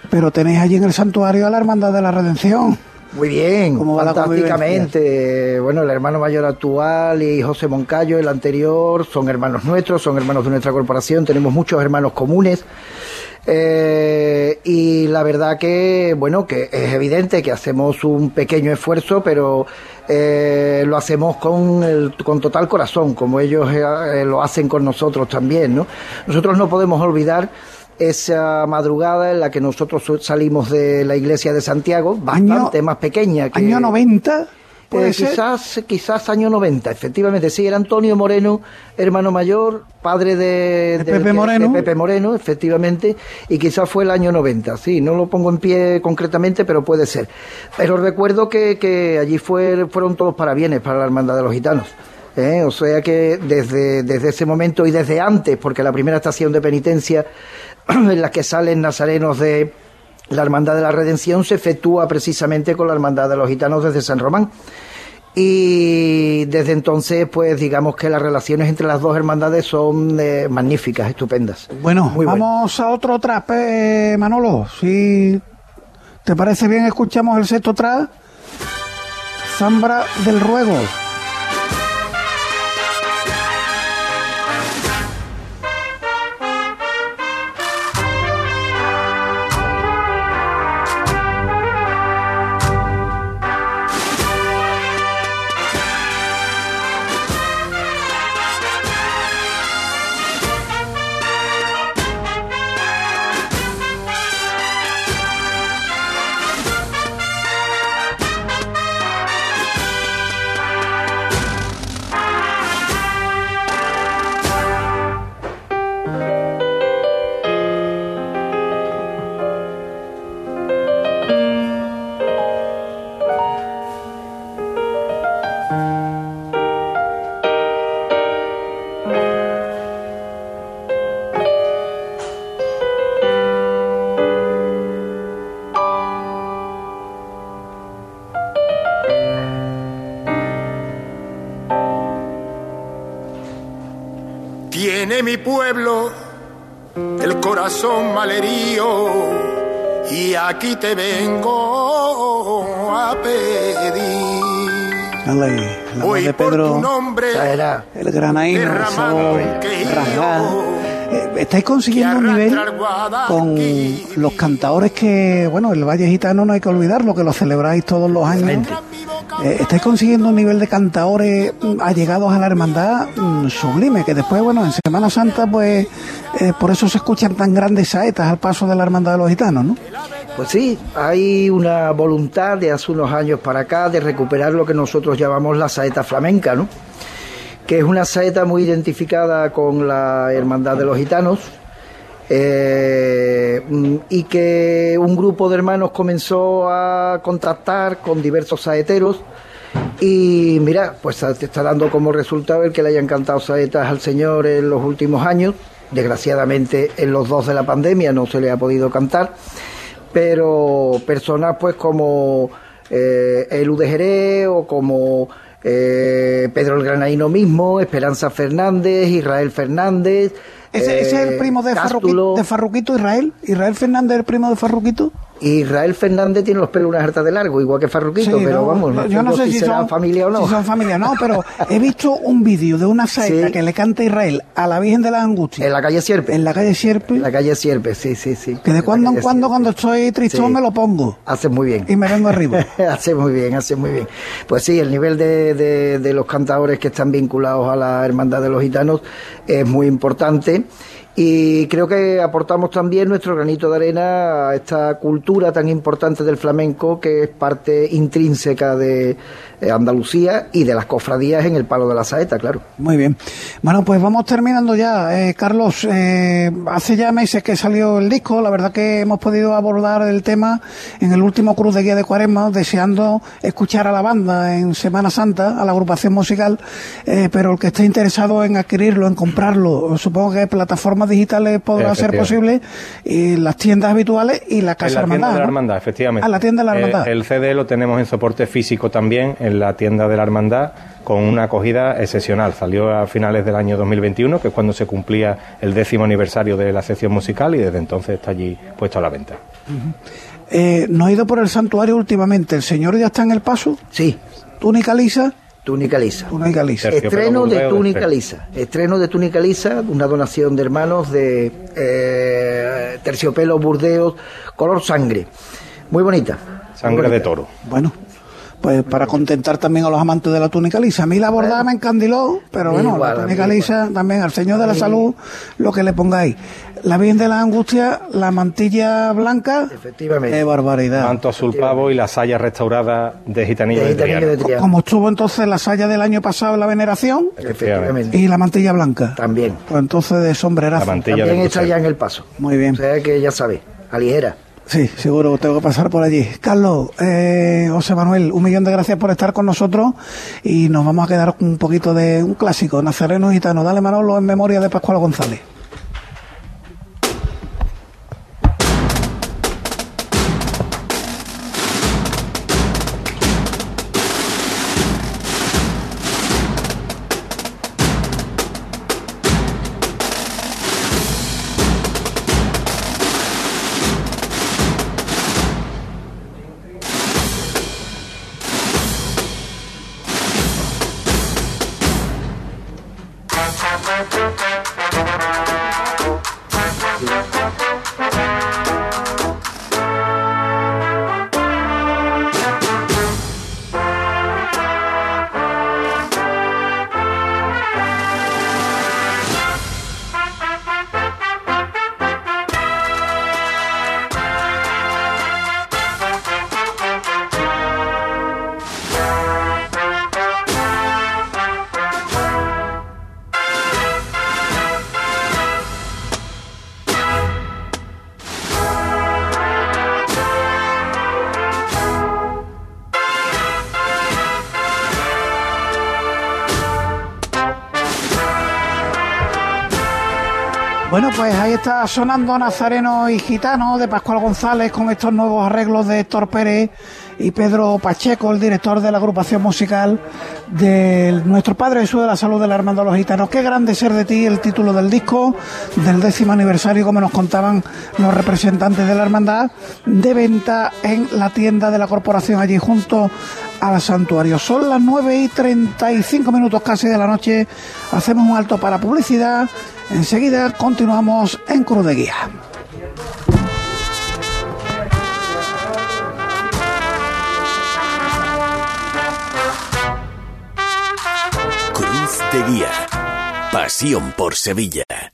pero tenéis allí en el santuario a la Hermandad de la Redención. Muy bien, fantásticamente. Bueno, el hermano mayor actual y José Moncayo, el anterior, son hermanos nuestros, son hermanos de nuestra corporación, tenemos muchos hermanos comunes. Eh, y la verdad que, bueno, que es evidente que hacemos un pequeño esfuerzo, pero eh, lo hacemos con, el, con total corazón, como ellos eh, lo hacen con nosotros también, ¿no? Nosotros no podemos olvidar esa madrugada en la que nosotros salimos de la iglesia de Santiago, bastante más pequeña que... ¿Año 90? Eh, quizás, quizás año 90, efectivamente, sí, era Antonio Moreno, hermano mayor, padre de, Pepe, Moreno. Pepe Moreno, efectivamente, y quizás fue el año 90, sí, no lo pongo en pie concretamente, pero puede ser. Pero recuerdo que, que allí fue, fueron todos parabienes para la Hermandad de los Gitanos. ¿eh? O sea que desde, desde ese momento y desde antes, porque la primera estación de penitencia [CLEARS THROAT] en la que salen nazarenos de la Hermandad de la Redención se efectúa precisamente con la Hermandad de los Gitanos desde San Román. Y desde entonces, pues digamos que las relaciones entre las dos hermandades son eh, magníficas, estupendas. Bueno, vamos a otro trape, Manolo. Si te parece bien, escuchamos el sexto trap. Zambra del Ruego. Y aquí te vengo a pedir. Dale, la voz de Pedro, era el granaíno, eh, estáis consiguiendo un nivel con los cantadores que, bueno, el Valle Gitano no hay que olvidarlo, que lo celebráis todos los años. Eh, estáis consiguiendo un nivel de cantadores allegados a la hermandad mm, sublime, que después, bueno, en Semana Santa, pues eh, por eso se escuchan tan grandes saetas al paso de la hermandad de los gitanos, ¿no? Pues sí, hay una voluntad de hace unos años para acá de recuperar lo que nosotros llamamos la saeta flamenca, ¿no? Que es una saeta muy identificada con la hermandad de los gitanos, eh, y que un grupo de hermanos comenzó a contactar con diversos saeteros y mira, pues te está dando como resultado el que le hayan cantado saetas al Señor en los últimos años. Desgraciadamente en los dos de la pandemia no se le ha podido cantar, pero personas pues como eh, el Udejeré o como eh, Pedro el Granaíno mismo, Esperanza Fernández, Israel Fernández, ¿Ese, es el primo de, Farruquito, de Farruquito, Israel? ¿Israel Fernández es el primo de Farruquito? Israel Fernández tiene los pelos una harta de largo, igual que Farruquito, pero vamos, yo no sé si, son familia o no. Si son familia, no, pero [LAUGHS] he visto un vídeo de una saeta que le canta Israel a la Virgen de la Angustia. En la calle Sierpe. En la calle Sierpe. En la calle Sierpe, sí, sí, sí. Que de cuando en cuando, cuando estoy tristón, me lo pongo. Hace muy bien. Y me vengo arriba. [LAUGHS] hace muy bien, hace muy bien. Pues sí, el nivel de, de, de los cantadores que están vinculados a la Hermandad de los Gitanos es muy importante y creo que aportamos también nuestro granito de arena a esta cultura tan importante del flamenco que es parte intrínseca de Andalucía y de las cofradías en el palo de la saeta, claro. Muy bien. Bueno, pues vamos terminando ya. Eh, Carlos, eh, hace ya meses que salió el disco, la verdad que hemos podido abordar el tema en el último Cruz de Guía de Cuaresma, deseando escuchar a la banda en Semana Santa, a la agrupación musical, pero el que esté interesado en adquirirlo, en comprarlo, supongo que plataforma digitales podrá ser posible, y las tiendas habituales y la casa en la tienda de la hermandad, efectivamente. A la tienda de la hermandad. el CD lo tenemos en soporte físico también en la tienda de la hermandad con una acogida excepcional. Salió a finales del año 2021, que es cuando se cumplía el décimo aniversario de la sección musical y desde entonces está allí puesto a la venta. Eh, no he ido por el santuario últimamente. ¿El señor ya está en el paso? Sí. ¿Túnica lisa? Túnica lisa. Túnica lisa. Estreno de túnica lisa. Estreno de túnica lisa, una donación de hermanos de eh, terciopelo burdeos, color sangre. Muy bonita. Sangre de toro. Bueno, pues para contentar también a los amantes de la túnica lisa. A mí la bordada me encandiló, pero bueno, la túnica lisa también al Señor de la Salud, lo que le pongáis. La Virgen de la Angustia, la mantilla blanca. Efectivamente. Qué barbaridad. Manto azul pavo y la saya restaurada de gitanillo de, de, Como estuvo entonces la saya del año pasado en la veneración. Efectivamente. Y la mantilla blanca. También. Pues entonces de sombrerazo. La mantilla También está ya en el paso. Muy bien. O sea que ya sabe, aligera. Sí, seguro, tengo que pasar por allí. Carlos, eh, José Manuel, un millón de gracias por estar con nosotros y nos vamos a quedar con un poquito de un clásico, Nazareno Gitano. Dale Manolo en memoria de Pascual González. Bueno, pues ahí está sonando Nazareno y Gitano de Pascual González con estos nuevos arreglos de Héctor Pérez y Pedro Pacheco, el director de la agrupación musical de Nuestro Padre Jesús de la Salud de la Hermandad de los Gitanos. Qué grande ser de ti, el título del disco del décimo aniversario, como nos contaban los representantes de la Hermandad, de venta en la tienda de la corporación allí junto al santuario. Son las 9 y 35 minutos casi de la noche. Hacemos un alto para publicidad Enseguida continuamos en Cruz de Guía. Cruz de Guía. Pasión por Sevilla.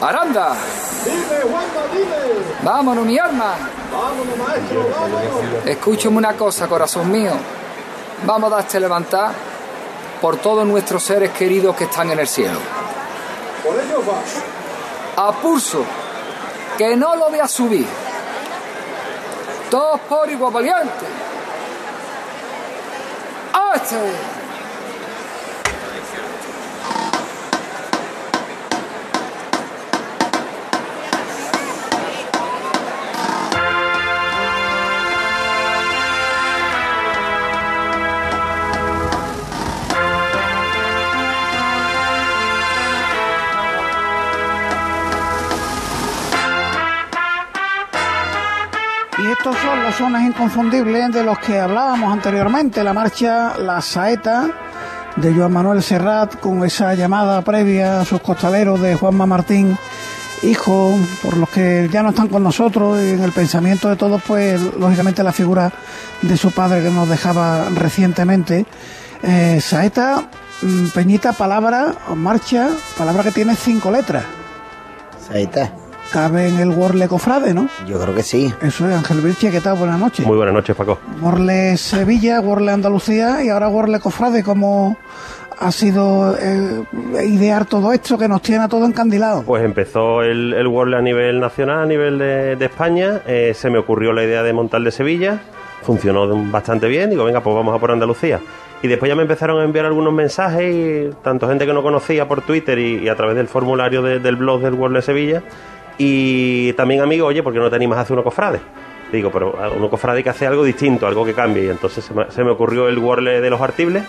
¡Aranda! Dime, Wanda, dime. Vámonos, mi arma. Vámonos, maestro, vámonos. Escúchame una cosa, corazón mío. Vamos a darte levantar por todos nuestros seres queridos que están en el cielo. Por ellos va. A pulso, que no lo a subir. Todos por igual valiente. ¡Este! Sones inconfundibles de los que hablábamos anteriormente, la marcha La Saeta de Joan Manuel Serrat con esa llamada previa a sus costaleros de Juanma Martín, hijo, por los que ya no están con nosotros y en el pensamiento de todos, pues lógicamente la figura de su padre que nos dejaba recientemente. Eh, saeta, mm, Peñita, palabra, marcha, palabra que tiene cinco letras. Saeta cabe en el Worle Cofrade, ¿no? Yo creo que sí. Eso es, Ángel Virche, ¿qué tal? Buenas noches. Muy buenas noches, Paco. Worle Sevilla, Worle Andalucía y ahora Worle Cofrade, ¿cómo ha sido eh, idear todo esto que nos tiene a todo encandilado? Pues empezó el, el Worle a nivel nacional, a nivel de, España, eh, se me ocurrió la idea de montar de Sevilla, funcionó bastante bien, digo, venga, pues vamos a por Andalucía. Y después ya me empezaron a enviar algunos mensajes, y tanto gente que no conocía por Twitter y, a través del formulario del blog del World de Sevilla, y también, amigo, oye, ¿por qué no te animas a hacer uno cofrade? Digo, pero uno cofrade que hace algo distinto, algo que cambie. Y entonces se me, ocurrió el Wordle de los artibles,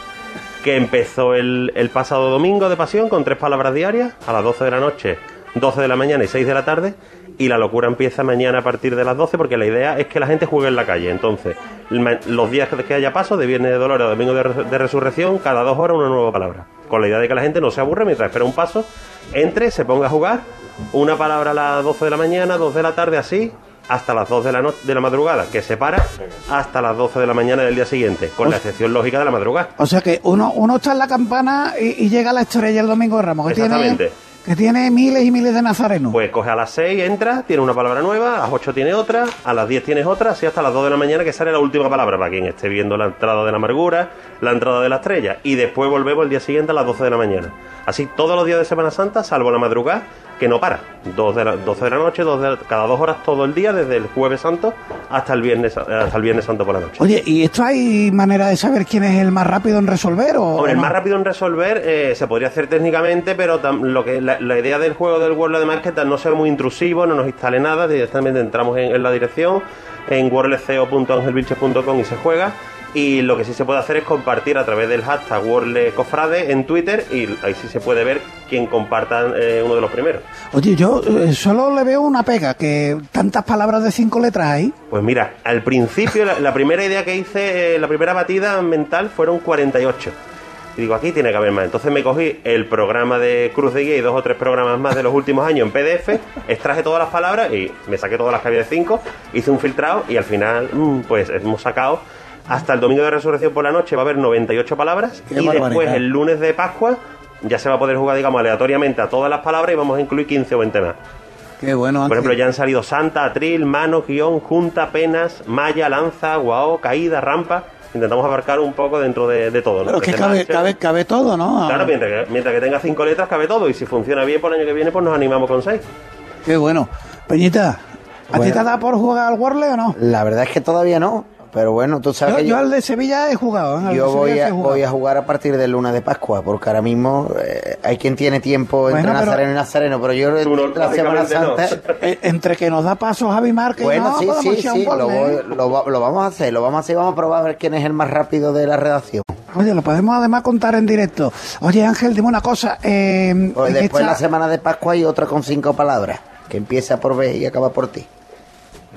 que empezó el, pasado domingo de pasión con tres palabras diarias, a las 12 de la noche, 12 de la mañana y 6 de la tarde. Y la locura empieza mañana a partir de las 12 porque la idea es que la gente juegue en la calle. Entonces, los días que haya paso, de Viernes de Dolores a Domingo de Resurrección, cada dos horas una nueva palabra. Con la idea de que la gente no se aburre mientras espera un paso, entre, se ponga a jugar una palabra a las 12 de la mañana, 2 de la tarde, así, hasta las 2 de la, de la madrugada, que se para hasta las 12 de la mañana del día siguiente, con la excepción lógica de la madrugada. O sea que uno, uno está en la campana y, llega a la estrella el domingo de Ramos. Que Exactamente. que tiene miles y miles de nazarenos. Pues coge a las 6, entra, tiene una palabra nueva, a las 8 tiene otra, a las 10 tienes otra, así hasta las 2 de la mañana que sale la última palabra, para quien esté viendo la entrada de la amargura, la entrada de la estrella. Y después volvemos el día siguiente a las 12 de la mañana. Así todos los días de Semana Santa, salvo la madrugada, que no para. Dos de la, 12 de la noche, dos cada dos horas todo el día, desde el jueves santo hasta el viernes hasta el viernes santo por la noche. Oye, ¿y esto hay manera de saber quién es el más rápido en resolver? O, el más rápido en resolver eh, se podría hacer técnicamente, pero lo que la, idea del juego del World de Market es no ser muy intrusivo, no nos instale nada, directamente entramos en, la dirección en worldceo.angelvilches.com y se juega y lo que sí se puede hacer es compartir a través del hashtag WorldCofrade en Twitter y ahí sí se puede ver quién comparta eh, uno de los primeros. Oye, yo eh, solo le veo una pega, que tantas palabras de cinco letras hay. Pues mira, al principio la, primera idea que hice, eh, la primera batida mental fueron 48. Y digo, aquí tiene que haber más. Entonces me cogí el programa de Cruz de Guía y dos o tres programas más de los últimos años en PDF, extraje todas las palabras y me saqué todas las que había de cinco, hice un filtrado y al final, mm, pues hemos sacado hasta el domingo de resurrección por la noche va a haber 98 palabras y después el lunes de Pascua ya se va a poder jugar, digamos, aleatoriamente a todas las palabras y vamos a incluir 15 o 20 más. Qué bueno. Por ejemplo, ya han salido Santa, Atril, Mano, Guión, Junta, Penas, Maya, Lanza, Guao, Caída, Rampa. Intentamos abarcar un poco dentro de, todo. ¿no? Pero que cabe, cabe, cabe, todo, ¿no? Claro, mientras que, mientras que tenga cinco letras, cabe todo. Y si funciona bien por el año que viene, pues nos animamos con seis. Qué bueno. Peñita, ¿a ti te da por jugar al Warley o no? La verdad es que todavía no. Pero bueno, tú sabes yo, que yo, al de Sevilla he jugado. ¿eh? Yo voy a, voy a jugar a partir del lunes de Pascua, porque ahora mismo eh, hay quien tiene tiempo entre Nazareno y Nazareno, pero yo no, la Semana Santa... Eh, entre que nos da paso Javi Márquez bueno, y no, sí, sí, sí, lo, ¿eh? lo, lo, vamos a hacer, lo vamos a hacer, vamos a probar a ver quién es el más rápido de la redacción. Oye, lo podemos además contar en directo. Oye, Ángel, dime una cosa. Eh, pues después esta... la Semana de Pascua hay otra con cinco palabras, que empieza por B y acaba por ti.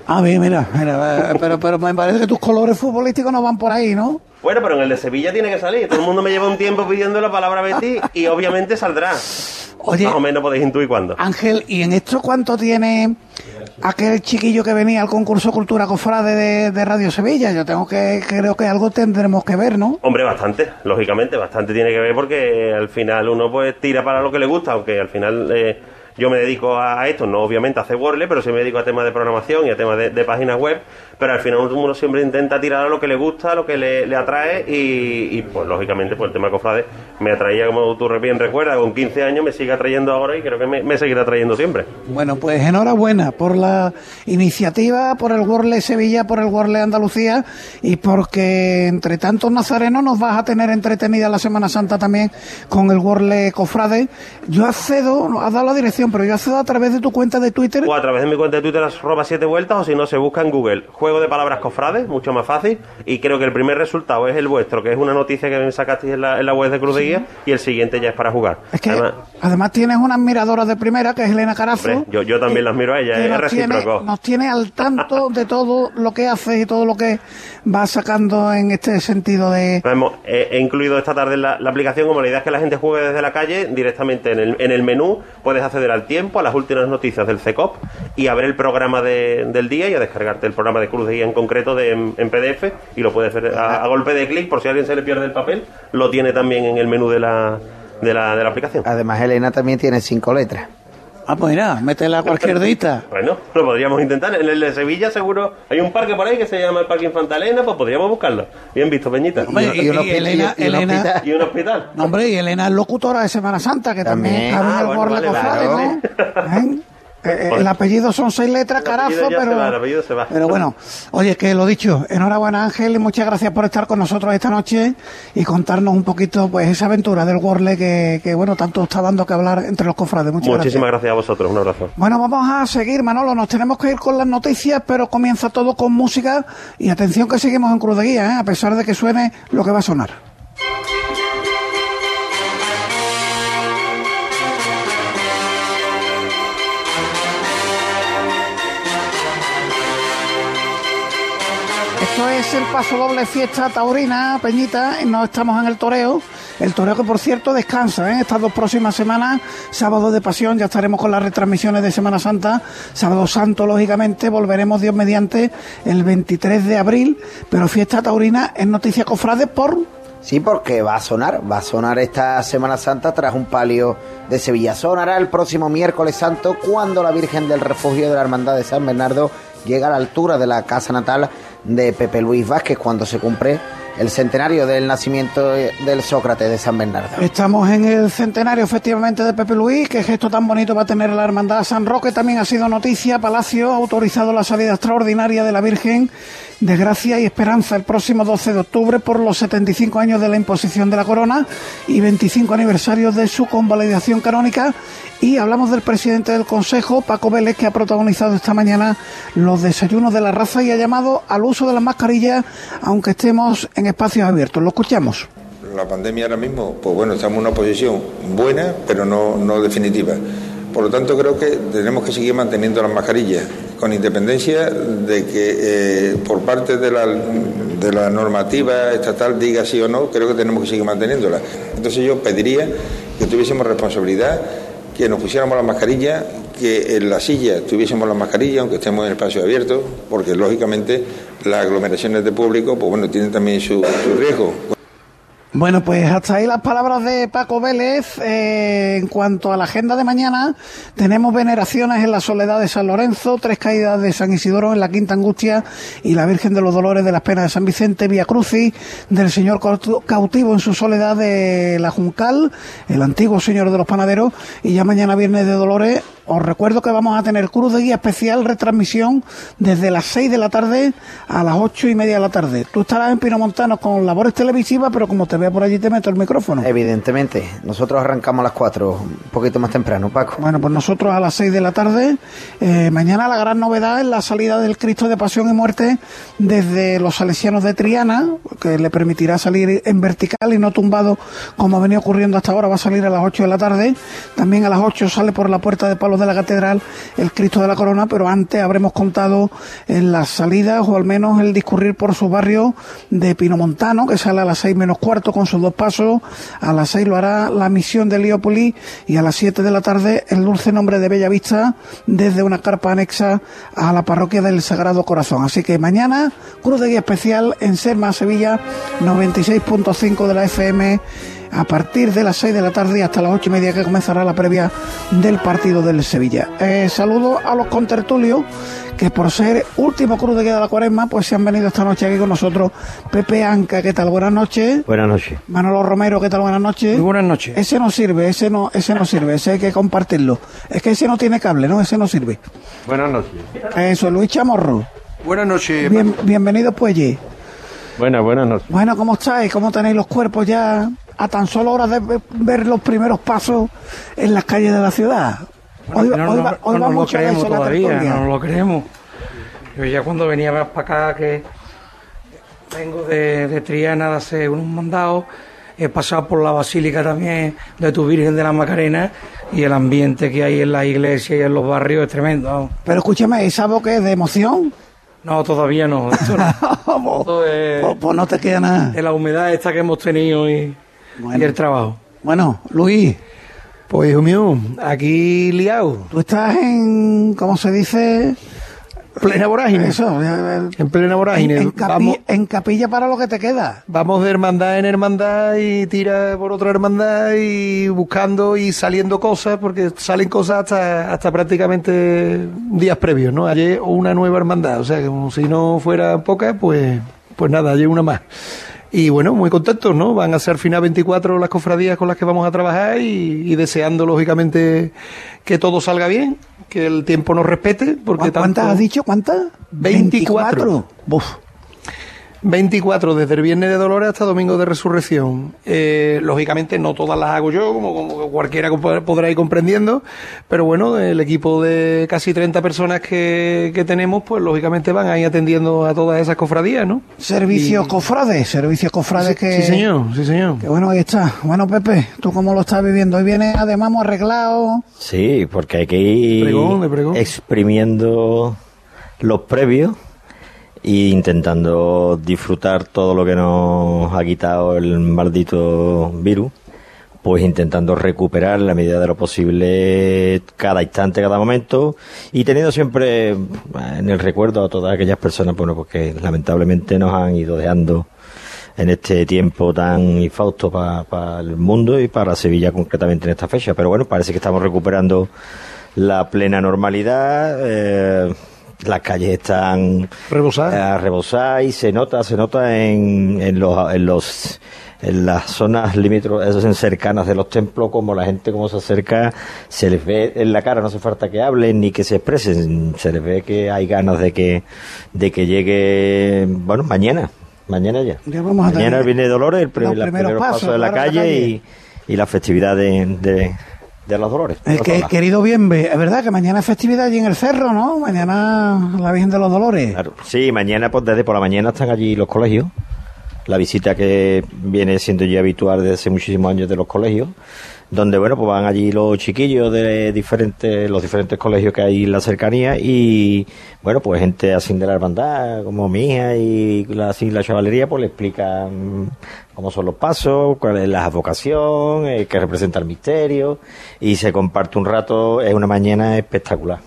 Ah, bien, mira, mira, pero, pero me parece que tus colores futbolísticos no van por ahí, ¿no? Bueno, pero en el de Sevilla tiene que salir. Todo el mundo me lleva un tiempo pidiendo la palabra Betty y obviamente saldrá. Oye, Más o menos podéis intuir cuándo. Ángel, ¿y en esto cuánto tiene aquel chiquillo que venía al concurso Cultura Cofrade de, de, Radio Sevilla? Yo tengo que, creo que algo tendremos que ver, ¿no? Hombre, bastante, lógicamente, bastante tiene que ver porque al final uno pues tira para lo que le gusta, aunque al final... Eh, yo me dedico a esto, no obviamente a hacer Wordle, pero sí me dedico a temas de programación y a temas de, páginas web, pero al final uno siempre intenta tirar a lo que le gusta, a lo que le, atrae y, pues lógicamente pues el tema de cofrade me atraía, como tú bien recuerdas, con 15 años me sigue atrayendo ahora y creo que me, seguirá atrayendo siempre. Bueno, pues enhorabuena por la iniciativa, por el Wordle Sevilla, por el Wordle Andalucía y porque entre tantos nazarenos nos vas a tener entretenida la Semana Santa también con el Wordle Cofrade. Yo accedo, has dado la dirección pero yo accedo a través de tu cuenta de Twitter. O a través de mi cuenta de Twitter, arroba siete vueltas, o si no, se busca en Google. Juego de palabras cofrades, mucho más fácil. Y creo que el primer resultado es el vuestro, que es una noticia que me sacasteis en la, en la web de Cruz de Guía, y el siguiente ya es para jugar. Es que además, además tienes una admiradora de primera, que es Elena Carazo. Hombre, yo, yo también la admiro a ella, es nos recíproco. Tiene, nos tiene al tanto [LAUGHS] de todo lo que hace y todo lo que va sacando en este sentido de. Hemos, he, he incluido esta tarde la, la, aplicación como la idea es que la gente juegue desde la calle directamente en el, en el menú, puedes acceder al tiempo, a las últimas noticias del CECOP y a ver el programa de, del día y a descargarte el programa de Cruz de Guía en concreto de, en, PDF y lo puedes ver a, golpe de clic, por si alguien se le pierde el papel, lo tiene también en el menú de la, de la, de la aplicación. Además, Elena también tiene cinco letras. Ah, pues mira, métela a cualquier dita. bueno, lo podríamos intentar. En el de Sevilla seguro hay un parque por ahí que se llama el Parque Infantalena, pues podríamos buscarlo. Bien visto, Peñita. Hombre, y, y, un hospital, Elena, y, un Elena, hospital. y un hospital. No, hombre, y Elena es locutora de Semana Santa, que también, también ah, bueno, vale, cofrade, claro. ¿no? ¿Eh? Eh, el apellido son seis letras, carazo, pero, se va, el apellido se va. pero bueno, oye, que lo dicho, enhorabuena Ángel y muchas gracias por estar con nosotros esta noche y contarnos un poquito pues esa aventura del Worle que, que bueno, tanto está dando que hablar entre los cofrades. Muchas Muchísimas gracias. gracias a vosotros, un abrazo. Bueno, vamos a seguir, Manolo, nos tenemos que ir con las noticias, pero comienza todo con música y atención que seguimos en Cruz de Guía, ¿eh? a pesar de que suene lo que va a sonar. Es el paso doble fiesta taurina, Peñita, no estamos en el toreo. El toreo que por cierto descansa, ¿eh? estas dos próximas semanas, sábado de pasión, ya estaremos con las retransmisiones de Semana Santa, sábado santo lógicamente, volveremos Dios mediante el 23 de abril, pero fiesta taurina es noticia cofrade por... Sí, porque va a sonar, va a sonar esta Semana Santa tras un palio de Sevilla. Sonará el próximo miércoles santo cuando la Virgen del Refugio de la Hermandad de San Bernardo llega a la altura de la casa natal de Pepe Luis Vázquez cuando se cumple el centenario del nacimiento del Sócrates de San Bernardo. Estamos en el centenario efectivamente de Pepe Luis, qué gesto tan bonito va a tener la Hermandad San Roque, también ha sido noticia, Palacio ha autorizado la salida extraordinaria de la Virgen de Gracia y Esperanza el próximo 12 de octubre por los 75 años de la imposición de la corona y 25 aniversarios de su convalidación canónica. Y hablamos del presidente del Consejo, Paco Vélez, que ha protagonizado esta mañana los desayunos de la raza y ha llamado al uso de las mascarillas, aunque estemos en espacios abiertos. Lo escuchamos. La pandemia ahora mismo, pues bueno, estamos en una posición buena, pero no, no definitiva. Por lo tanto, creo que tenemos que seguir manteniendo las mascarillas, con independencia de que eh, por parte de la, de la normativa estatal diga sí o no, creo que tenemos que seguir manteniéndolas. Entonces yo pediría que tuviésemos responsabilidad, que nos pusiéramos la mascarilla, que en la silla tuviésemos la mascarilla, aunque estemos en espacio abierto, porque lógicamente las aglomeraciones de público, pues bueno, tienen también su, su riesgo. Bueno, pues hasta ahí las palabras de Paco Vélez. Eh, en cuanto a la agenda de mañana, tenemos veneraciones en la Soledad de San Lorenzo, tres caídas de San Isidoro en la Quinta Angustia y la Virgen de los Dolores de las Penas de San Vicente, Vía Crucis, del Señor cautivo en su Soledad de la Juncal, el antiguo Señor de los Panaderos, y ya mañana Viernes de Dolores os recuerdo que vamos a tener Cruz de Guía especial retransmisión desde las 6 de la tarde a las 8 y media de la tarde. Tú estarás en Pinomontano con labores televisivas, pero como te vea por allí te meto el micrófono. Evidentemente. Nosotros arrancamos a las 4, un poquito más temprano, Paco. Bueno, pues nosotros a las 6 de la tarde. Eh, mañana la gran novedad es la salida del Cristo de Pasión y Muerte desde los Salesianos de Triana, que le permitirá salir en vertical y no tumbado como ha venido ocurriendo hasta ahora. Va a salir a las 8 de la tarde. También a las 8 sale por la puerta de Palo de la catedral el Cristo de la Corona, pero antes habremos contado en las salidas o al menos el discurrir por su barrio de Pinomontano, que sale a las seis menos cuarto con sus dos pasos, a las seis lo hará la misión de Heliópolis y a las siete de la tarde el dulce nombre de Bellavista desde una carpa anexa a la parroquia del Sagrado Corazón. Así que mañana, Cruz de Guía Especial en Serma, Sevilla, 96.5 de la FM a partir de las 6 de la tarde hasta las 8 y media que comenzará la previa del partido del Sevilla. Eh, saludo a los contertulios que por ser último cruz de guía de la cuaresma, pues se han venido esta noche aquí con nosotros. Pepe Anca, ¿qué tal? Buenas noches. Buenas noches. Manolo Romero, ¿qué tal? Buenas noches. Muy buenas noches. Ese no sirve, ese no, ese no sirve, ese hay que compartirlo. Es que ese no tiene cable, ¿no? Ese no sirve. Buenas noches. Eso, Luis Chamorro. Buenas noches. Bien, bienvenido pues allí. Buenas, buenas noches. Bueno, ¿cómo estáis? ¿Cómo tenéis los cuerpos ya a tan solo horas de ver los primeros pasos en las calles de la ciudad? hoy, no, nos lo creemos todavía, no nos lo creemos. Yo ya cuando venía más para acá, que vengo de, Triana de hacer unos mandados, he pasado por la basílica también de tu Virgen de la Macarena y el ambiente que hay en la iglesia y en los barrios es tremendo. Pero escúchame, ¿esa boca es de emoción? No, todavía no. [LAUGHS] Pues, pues, no te queda nada. De la humedad esta que hemos tenido y, y el trabajo. Bueno, Luis. Pues hijo mío, aquí liado. Tú estás en, ¿cómo se dice? Plena vorágine. Eso, en plena vorágine. En, capilla para lo que te queda. Vamos de hermandad en hermandad y tira por otra hermandad y buscando y saliendo cosas, porque salen cosas hasta, hasta prácticamente días previos, ¿no? Ayer una nueva hermandad, o sea, como si no fuera poca, pues, pues nada, ayer una más. Y bueno, muy contentos, ¿no? Van a ser final 24 las cofradías con las que vamos a trabajar y, deseando, lógicamente, que todo salga bien, que el tiempo nos respete. Porque ¿Cuántas has dicho? ¿Cuántas? 24. 24. 24, desde el Viernes de Dolores hasta Domingo de Resurrección. Eh, lógicamente no todas las hago yo, como, como, cualquiera podrá ir comprendiendo, pero bueno, el equipo de casi 30 personas que, que tenemos, pues lógicamente van a ir atendiendo a todas esas cofradías, ¿no? Servicios cofrades, servicios cofrades que... Sí, señor, sí, señor. Que bueno, ahí está. Bueno, Pepe, ¿tú cómo lo estás viviendo? Hoy viene además arreglado. Sí, porque hay que ir exprimiendo los previos y intentando disfrutar todo lo que nos ha quitado el maldito virus, pues intentando recuperar la medida de lo posible cada instante, cada momento y teniendo siempre en el recuerdo a todas aquellas personas bueno, pues que lamentablemente nos han ido dejando en este tiempo tan infausto para el mundo y para Sevilla concretamente en esta fecha. Pero bueno, parece que estamos recuperando la plena normalidad. Eh, las calles están rebosadas eh, y se nota, se nota en, en los, en los en las zonas limítrofes cercanas de los templos, como la gente como se acerca, se les ve en la cara, no hace falta que hablen ni que se expresen, se les ve que hay ganas de que, de que llegue, bueno, mañana, mañana ya. mañana viene Dolores, el, primer paso de la calle, Y, y la festividad de de los Dolores. que, querido bien, es verdad que mañana es festividad allí en el cerro, ¿no? Mañana la Virgen de los Dolores. Sí, mañana pues desde por la mañana están allí los colegios la visita que viene siendo ya habitual desde hace muchísimos años de los colegios donde bueno pues van allí los chiquillos de diferentes los diferentes colegios que hay en la cercanía y bueno pues gente así de la hermandad como mi hija y la, así la chavalería pues le explican cómo son los pasos cuál es la vocación eh, qué representa el misterio y se comparte un rato es una mañana espectacular.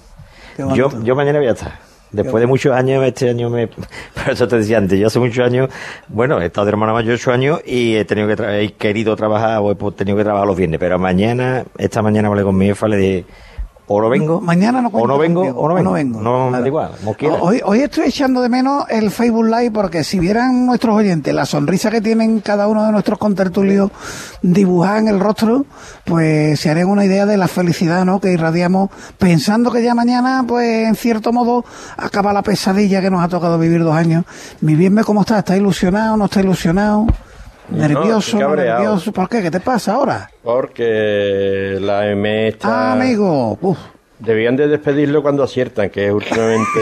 Yo yo mañana voy a estar Después de muchos años, este año me. [LAUGHS] Por eso te decía antes, yo hace muchos años, bueno, he estado de hermana mayor ocho años y he tenido que he querido trabajar o he tenido que trabajar los viernes, pero mañana, esta mañana hablé con mi jefa, le dije, o lo vengo. Mañana no O no vengo, o no vengo. No, me da igual, Hoy, hoy estoy echando de menos el Facebook Live porque si vieran nuestros oyentes la sonrisa que tienen cada uno de nuestros contertulios dibujada en el rostro, pues se harían una idea de la felicidad ¿no? que irradiamos pensando que ya mañana, pues en cierto modo, acaba la pesadilla que nos ha tocado vivir dos años. Mi bien, ¿cómo está? ¿Está ilusionado? ¿No está ilusionado? Nervioso, nervioso. ¿Por qué? ¿Qué te pasa ahora? Porque la M está... Ah, amigo. Debían de despedirlo cuando aciertan, que últimamente...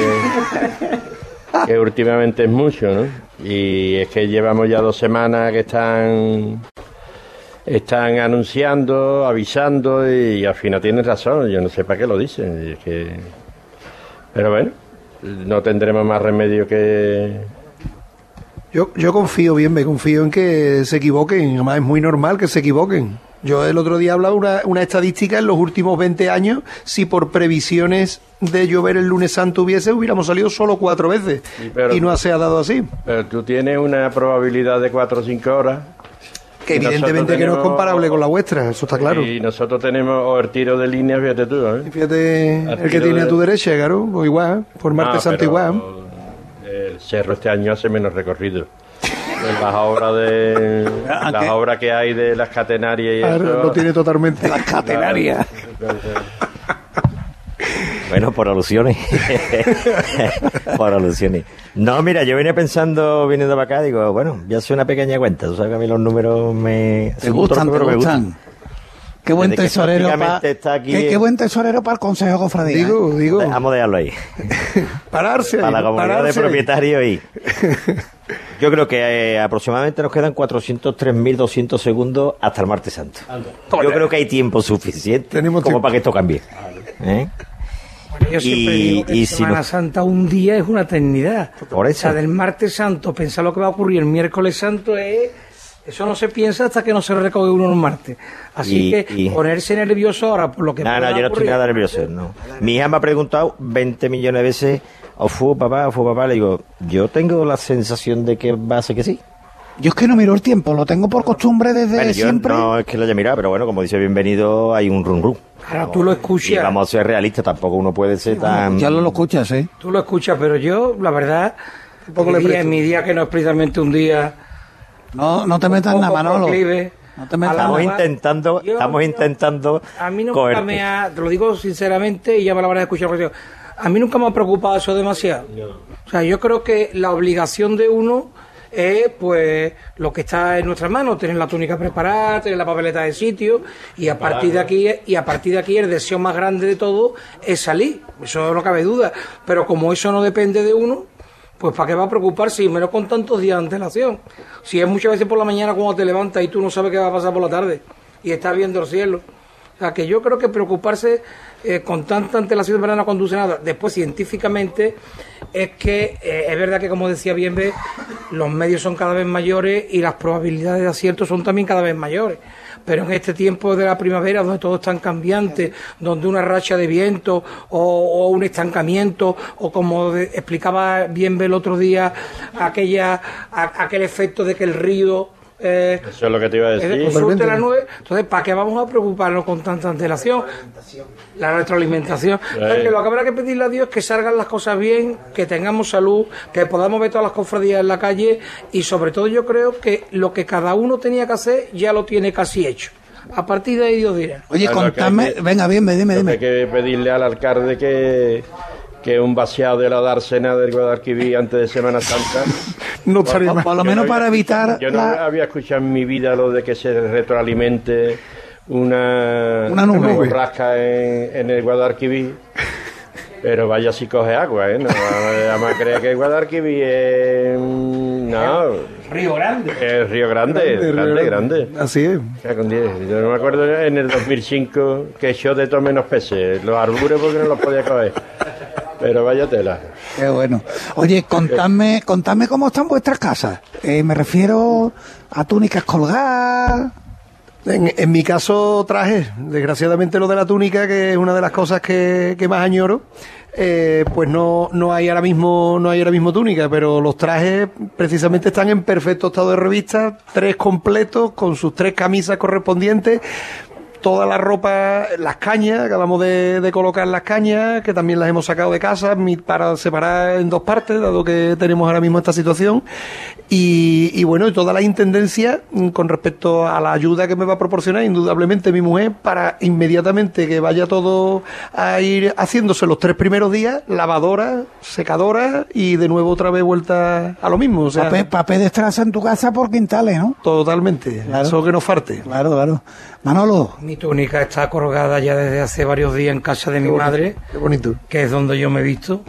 [LAUGHS] que últimamente es mucho, ¿no? Y es que llevamos ya dos semanas que están están anunciando, avisando y al final tienen razón. Yo no sé para qué lo dicen. que... Pero bueno, no tendremos más remedio que yo, yo confío bien, me confío en que se equivoquen. Además, es muy normal que se equivoquen. Yo el otro día hablaba una, una estadística en los últimos 20 años, si por previsiones de llover el lunes santo hubiese, hubiéramos salido solo cuatro veces. y no se ha dado así. Pero tú tienes una probabilidad de cuatro o cinco horas. Que evidentemente que no es comparable con la vuestra, eso está claro. Y nosotros tenemos el tiro de línea, fíjate tú. ¿eh? Fíjate el, que tiene a tu derecha, claro, o igual, por martes ah, santo igual el cerro este año hace menos recorrido. las obras de ah, las obras que hay de las catenarias y eso, no tiene totalmente. Las catenarias. Bueno por alusiones. [LAUGHS] Por alusiones. No mira yo venía pensando viniendo para acá digo bueno ya hace una pequeña cuenta. Tú sabes que a mí los números me te gustan, te gustan. Qué buen tesorero para qué, buen tesorero para el Consejo Cofradía. Digo, ¿eh? digo. Vamos a dejarlo ahí. [LAUGHS] pararse. Para la comunidad de propietarios y [LAUGHS] yo creo que eh, aproximadamente nos quedan 403.200 segundos hasta el martes santo. Yo creo que hay tiempo suficiente como para que esto cambie. ¿Eh? yo siempre y, digo que Semana Santa un día es una eternidad. Por eso. O sea, del martes santo, pensar lo que va a ocurrir el miércoles santo es eso no se piensa hasta que no se recoge uno el martes. Así que ponerse nervioso ahora por lo que... No, no, yo no estoy nada nervioso, no. Mi hija me ha preguntado 20 millones de veces, o fue papá, o fue papá, le digo, yo tengo la sensación de que va a ser que sí. Yo es que no miro el tiempo, lo tengo por costumbre desde siempre. No es que lo haya mirado, pero bueno, como dice bienvenido, hay un rum rum. Claro, tú lo escuchas. Y vamos a ser realistas, tampoco uno puede ser tan. Ya lo, lo escuchas, ¿eh? Tú lo escuchas, pero yo, la verdad, un poco le en mi día que no es precisamente un día no, no te metas en la Manolo. No te metas estamos intentando, estamos intentando. A mí nunca me ha, te lo digo sinceramente y ya me lo habrás escuchado. A mí nunca me ha preocupado eso demasiado. O sea, yo creo que la obligación de uno es pues lo que está en nuestras manos, tener la túnica preparada, tener la papeleta de sitio y a partir de aquí y a partir de aquí el deseo más grande de todo es salir, eso no cabe duda, pero como eso no depende de uno, pues ¿para qué va a preocuparse? Y menos con tantos días de antelación. Si es muchas veces por la mañana cuando te levantas y tú no sabes qué va a pasar por la tarde y estás viendo el cielo. O sea, que yo creo que preocuparse eh, con tanta antelación de verdad no conduce a nada. Después, científicamente, es que eh, es verdad que, como decía bien, los medios son cada vez mayores y las probabilidades de acierto son también cada vez mayores pero en este tiempo de la primavera donde todo es tan cambiante, donde una racha de viento o, un estancamiento o como explicaba bien el otro día aquella aquel efecto de que el río eh, Eso es lo que te iba a decir. la nube, entonces, ¿para qué vamos a preocuparnos con tanta antelación? La retroalimentación. que lo que habrá que pedirle a Dios es que salgan las cosas bien, que tengamos salud, que podamos ver todas las cofradías en la calle y sobre todo yo creo que lo que cada uno tenía que hacer ya lo tiene casi hecho. A partir de ahí Dios dirá. Oye, contame, venga, bien, dime, dime. Hay que pedirle al alcalde que que un vaciado de la dársena del Guadalquivir antes de Semana Santa. no estaría Por, lo menos para evitar. Yo no había escuchado en mi vida lo de que se retroalimente una, una nube rasca en, en el Guadalquivir. Pero vaya si coge agua, ¿eh? No, además cree que el Guadalquivir es No. Río Grande. El Río Grande, grande, grande. Así es. Yo no me acuerdo en el 2005 que echó de todo menos peces. Los arbures porque no los podía coger. Pero vaya tela. Qué bueno. Oye, contadme, contadme cómo están vuestras casas. Eh, me refiero a túnicas colgadas. En, mi caso traje, desgraciadamente lo de la túnica, que es una de las cosas que, que más añoro. Eh, pues no, no hay ahora mismo no hay ahora mismo túnica, pero los trajes precisamente están en perfecto estado de revista, tres completos con sus tres camisas correspondientes, toda la ropa, las cañas, acabamos de, colocar las cañas, que también las hemos sacado de casa para separar en dos partes, dado que tenemos ahora mismo esta situación. Y, bueno, y toda la intendencia mm, con respecto a la ayuda que me va a proporcionar, indudablemente mi mujer, para inmediatamente que vaya todo a ir haciéndose los tres primeros días, lavadora, secadora y de nuevo otra vez vuelta a lo mismo. O sea, papel, de estraza en tu casa por quintales, ¿no? Totalmente, eso que nos falte. Claro, claro. Manolo. Mi túnica está colgada ya desde hace varios días en casa de mi madre. Qué bonito. Que es donde yo me he visto.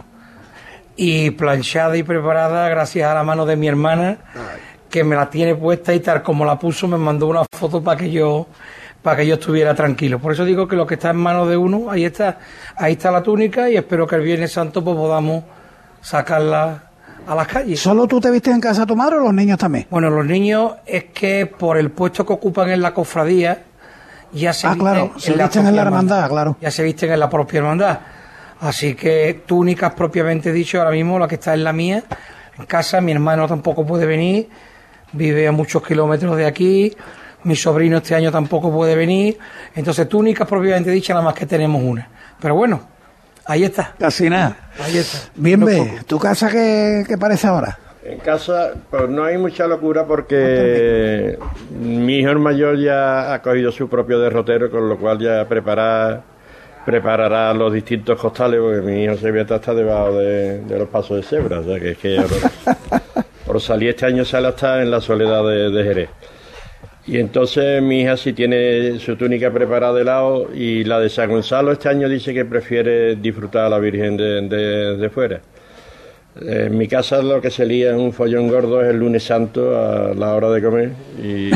Y planchada y preparada gracias a la mano de mi hermana, que me la tiene puesta y tal como la puso, me mandó una foto para que yo para que yo estuviera tranquilo. Por eso digo que lo que está en manos de uno, ahí está, ahí está la túnica y espero que el Viernes Santo pues podamos sacarla a las calles. ¿Solo tú te viste en casa de tu madre o los niños también? Bueno, los niños es que por el puesto que ocupan en la cofradía, ya se ah, visten, claro, se en, la en la hermandad, claro. Ya se visten en la propia hermandad. Así que túnicas propiamente dicho, ahora mismo la que está en la mía, en casa, mi hermano tampoco puede venir, vive a muchos kilómetros de aquí, mi sobrino este año tampoco puede venir, entonces túnicas propiamente dicho, nada más que tenemos una. Pero bueno, ahí está. Casi nada. Ahí está. Bien, ve, ¿tu casa qué, qué parece ahora? En casa, pues no hay mucha locura porque mi hijo mayor ya ha cogido su propio derrotero, con lo cual ya prepara, preparará los distintos costales, porque mi hijo se ve hasta debajo de, los pasos de cebra, o sea que es que [LAUGHS] por, salir este año sale hasta en la soledad de, Jerez. Y entonces mi hija sí tiene su túnica preparada de lado y la de San Gonzalo este año dice que prefiere disfrutar a la Virgen de, de fuera. En mi casa lo que se lía en un follón gordo es el lunes santo a la hora de comer y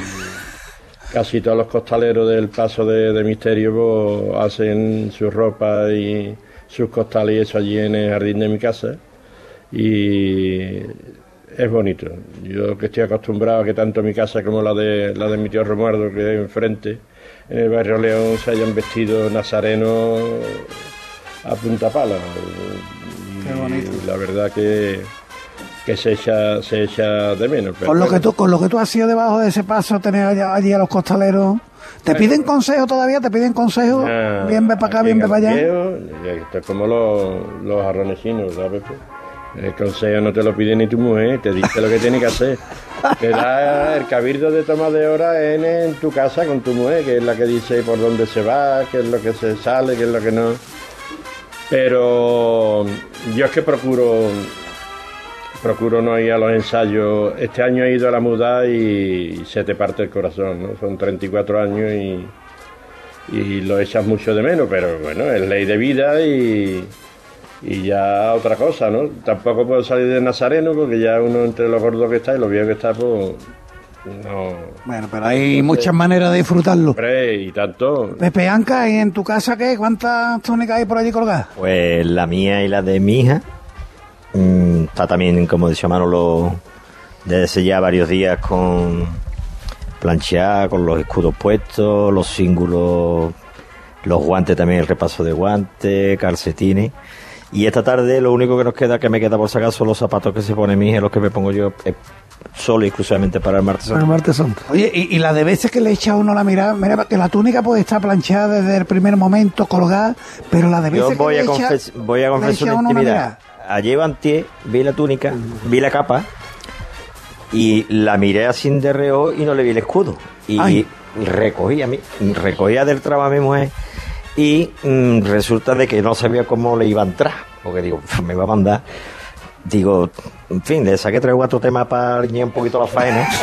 [LAUGHS] casi todos los costaleros del paso de, misterio pues, hacen su ropa y sus costales y eso allí en el jardín de mi casa y es bonito. Yo que estoy acostumbrado a que tanto mi casa como la de la de mi tío Romuardo que es enfrente en el barrio León se hayan vestido nazarenos a punta pala la verdad que, que se echa, se echa de menos. con, lo que tú, con lo que tú has sido debajo de ese paso, tener allí a los costaleros. ¿Te piden consejo todavía? ¿Te piden consejo? bien ve para acá, bien ve para allá. Esto es como los, los arronesinos, ¿sabes? El consejo no te lo pide ni tu mujer, te dice lo que tiene que hacer. Te da el cabildo de toma de hora en, en, tu casa con tu mujer, que es la que dice por dónde se va, qué es lo que se sale, qué es lo que no. Pero yo es que procuro procuro no ir a los ensayos. Este año he ido a la muda y se te parte el corazón, ¿no? Son 34 años y, y lo echas mucho de menos, pero bueno, es ley de vida y, y ya otra cosa, ¿no? Tampoco puedo salir de Nazareno porque ya uno entre los gordos que está y los viejos que está, pues no. Bueno, pero hay muchas maneras de disfrutarlo. y tanto. Pepe Anca, ¿y en tu casa qué? ¿Cuántas túnicas hay por allí colgadas? Pues la mía y la de mi hija. Mm, está también, como decía Manolo, desde ya varios días con plancheada, con los escudos puestos, los cíngulos, los guantes también, el repaso de guantes, calcetines. Y esta tarde lo único que nos queda, que me queda por sacar, son los zapatos que se pone mi hija, los que me pongo yo solo y exclusivamente para el martes santo. el martes santo. Oye, y, la de veces que le echa uno la mirada, mira, que la túnica puede estar planchada desde el primer momento, colgada, pero la de veces Yo voy que a le echa, voy a confesar una intimidad. Ayer antier vi la túnica, vi la capa y la miré así de reo y no le vi el escudo. Y recogí a mí, recogía del trabajo a mi mujer y mm, resulta de que no sabía cómo le iba a entrar, porque digo, [LAUGHS] me va a mandar digo, en fin, le saqué tres o cuatro temas para riñir un poquito la faena. [LAUGHS]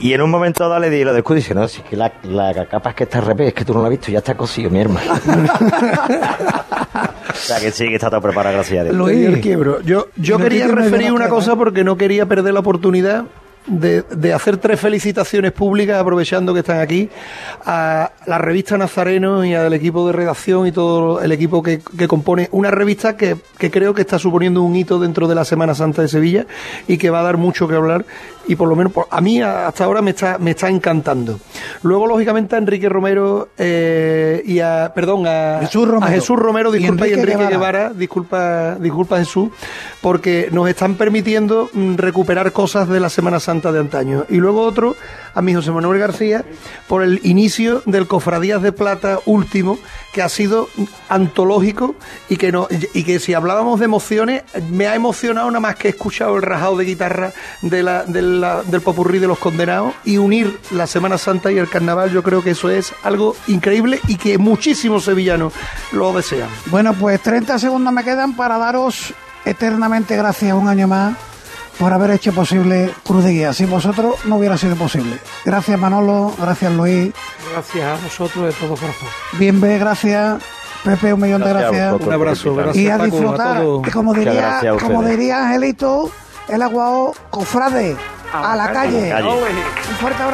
Y en un momento dado le di lo descuido y dice, no, si es que la, la capa es que está al revés, es que tú no la has visto, ya está cosido, mi hermano. [LAUGHS] o sea que sí, que está todo preparado, gracias a Dios. Luis, quiebro. Yo, yo quería referir una cosa porque no quería perder la oportunidad de, hacer tres felicitaciones públicas, aprovechando que están aquí, a la revista Nazareno y al equipo de redacción y todo el equipo que, compone una revista que, creo que está suponiendo un hito dentro de la Semana Santa de Sevilla y que va a dar mucho que hablar y por lo menos a mí hasta ahora me está, me está encantando. Luego, lógicamente, a Enrique Romero eh, y a, perdón, a Jesús Romero, a Jesús Romero disculpa, y Enrique, Guevara. disculpa, disculpa Jesús, porque nos están permitiendo mm, recuperar cosas de la Semana Santa de antaño. Y luego otro a mi José Manuel García por el inicio del Cofradías de Plata último, que ha sido antológico y que, no, y que si hablábamos de emociones, me ha emocionado nada más que he escuchado el rajado de guitarra de la, del popurrí de los condenados y unir la Semana Santa y el Carnaval, yo creo que eso es algo increíble y que muchísimos sevillanos lo desean. Bueno, pues 30 segundos me quedan para daros eternamente gracias un año más por haber hecho posible Cruz de Guía. Sin vosotros no hubiera sido posible. Gracias Manolo, gracias Luis. Gracias a vosotros de todo corazón. Bien, gracias. Pepe, un millón de gracias. Un abrazo, gracias. Y a disfrutar, como diría, como diría Angelito, el aguao cofrade a, la, calle. Un fuerte abrazo.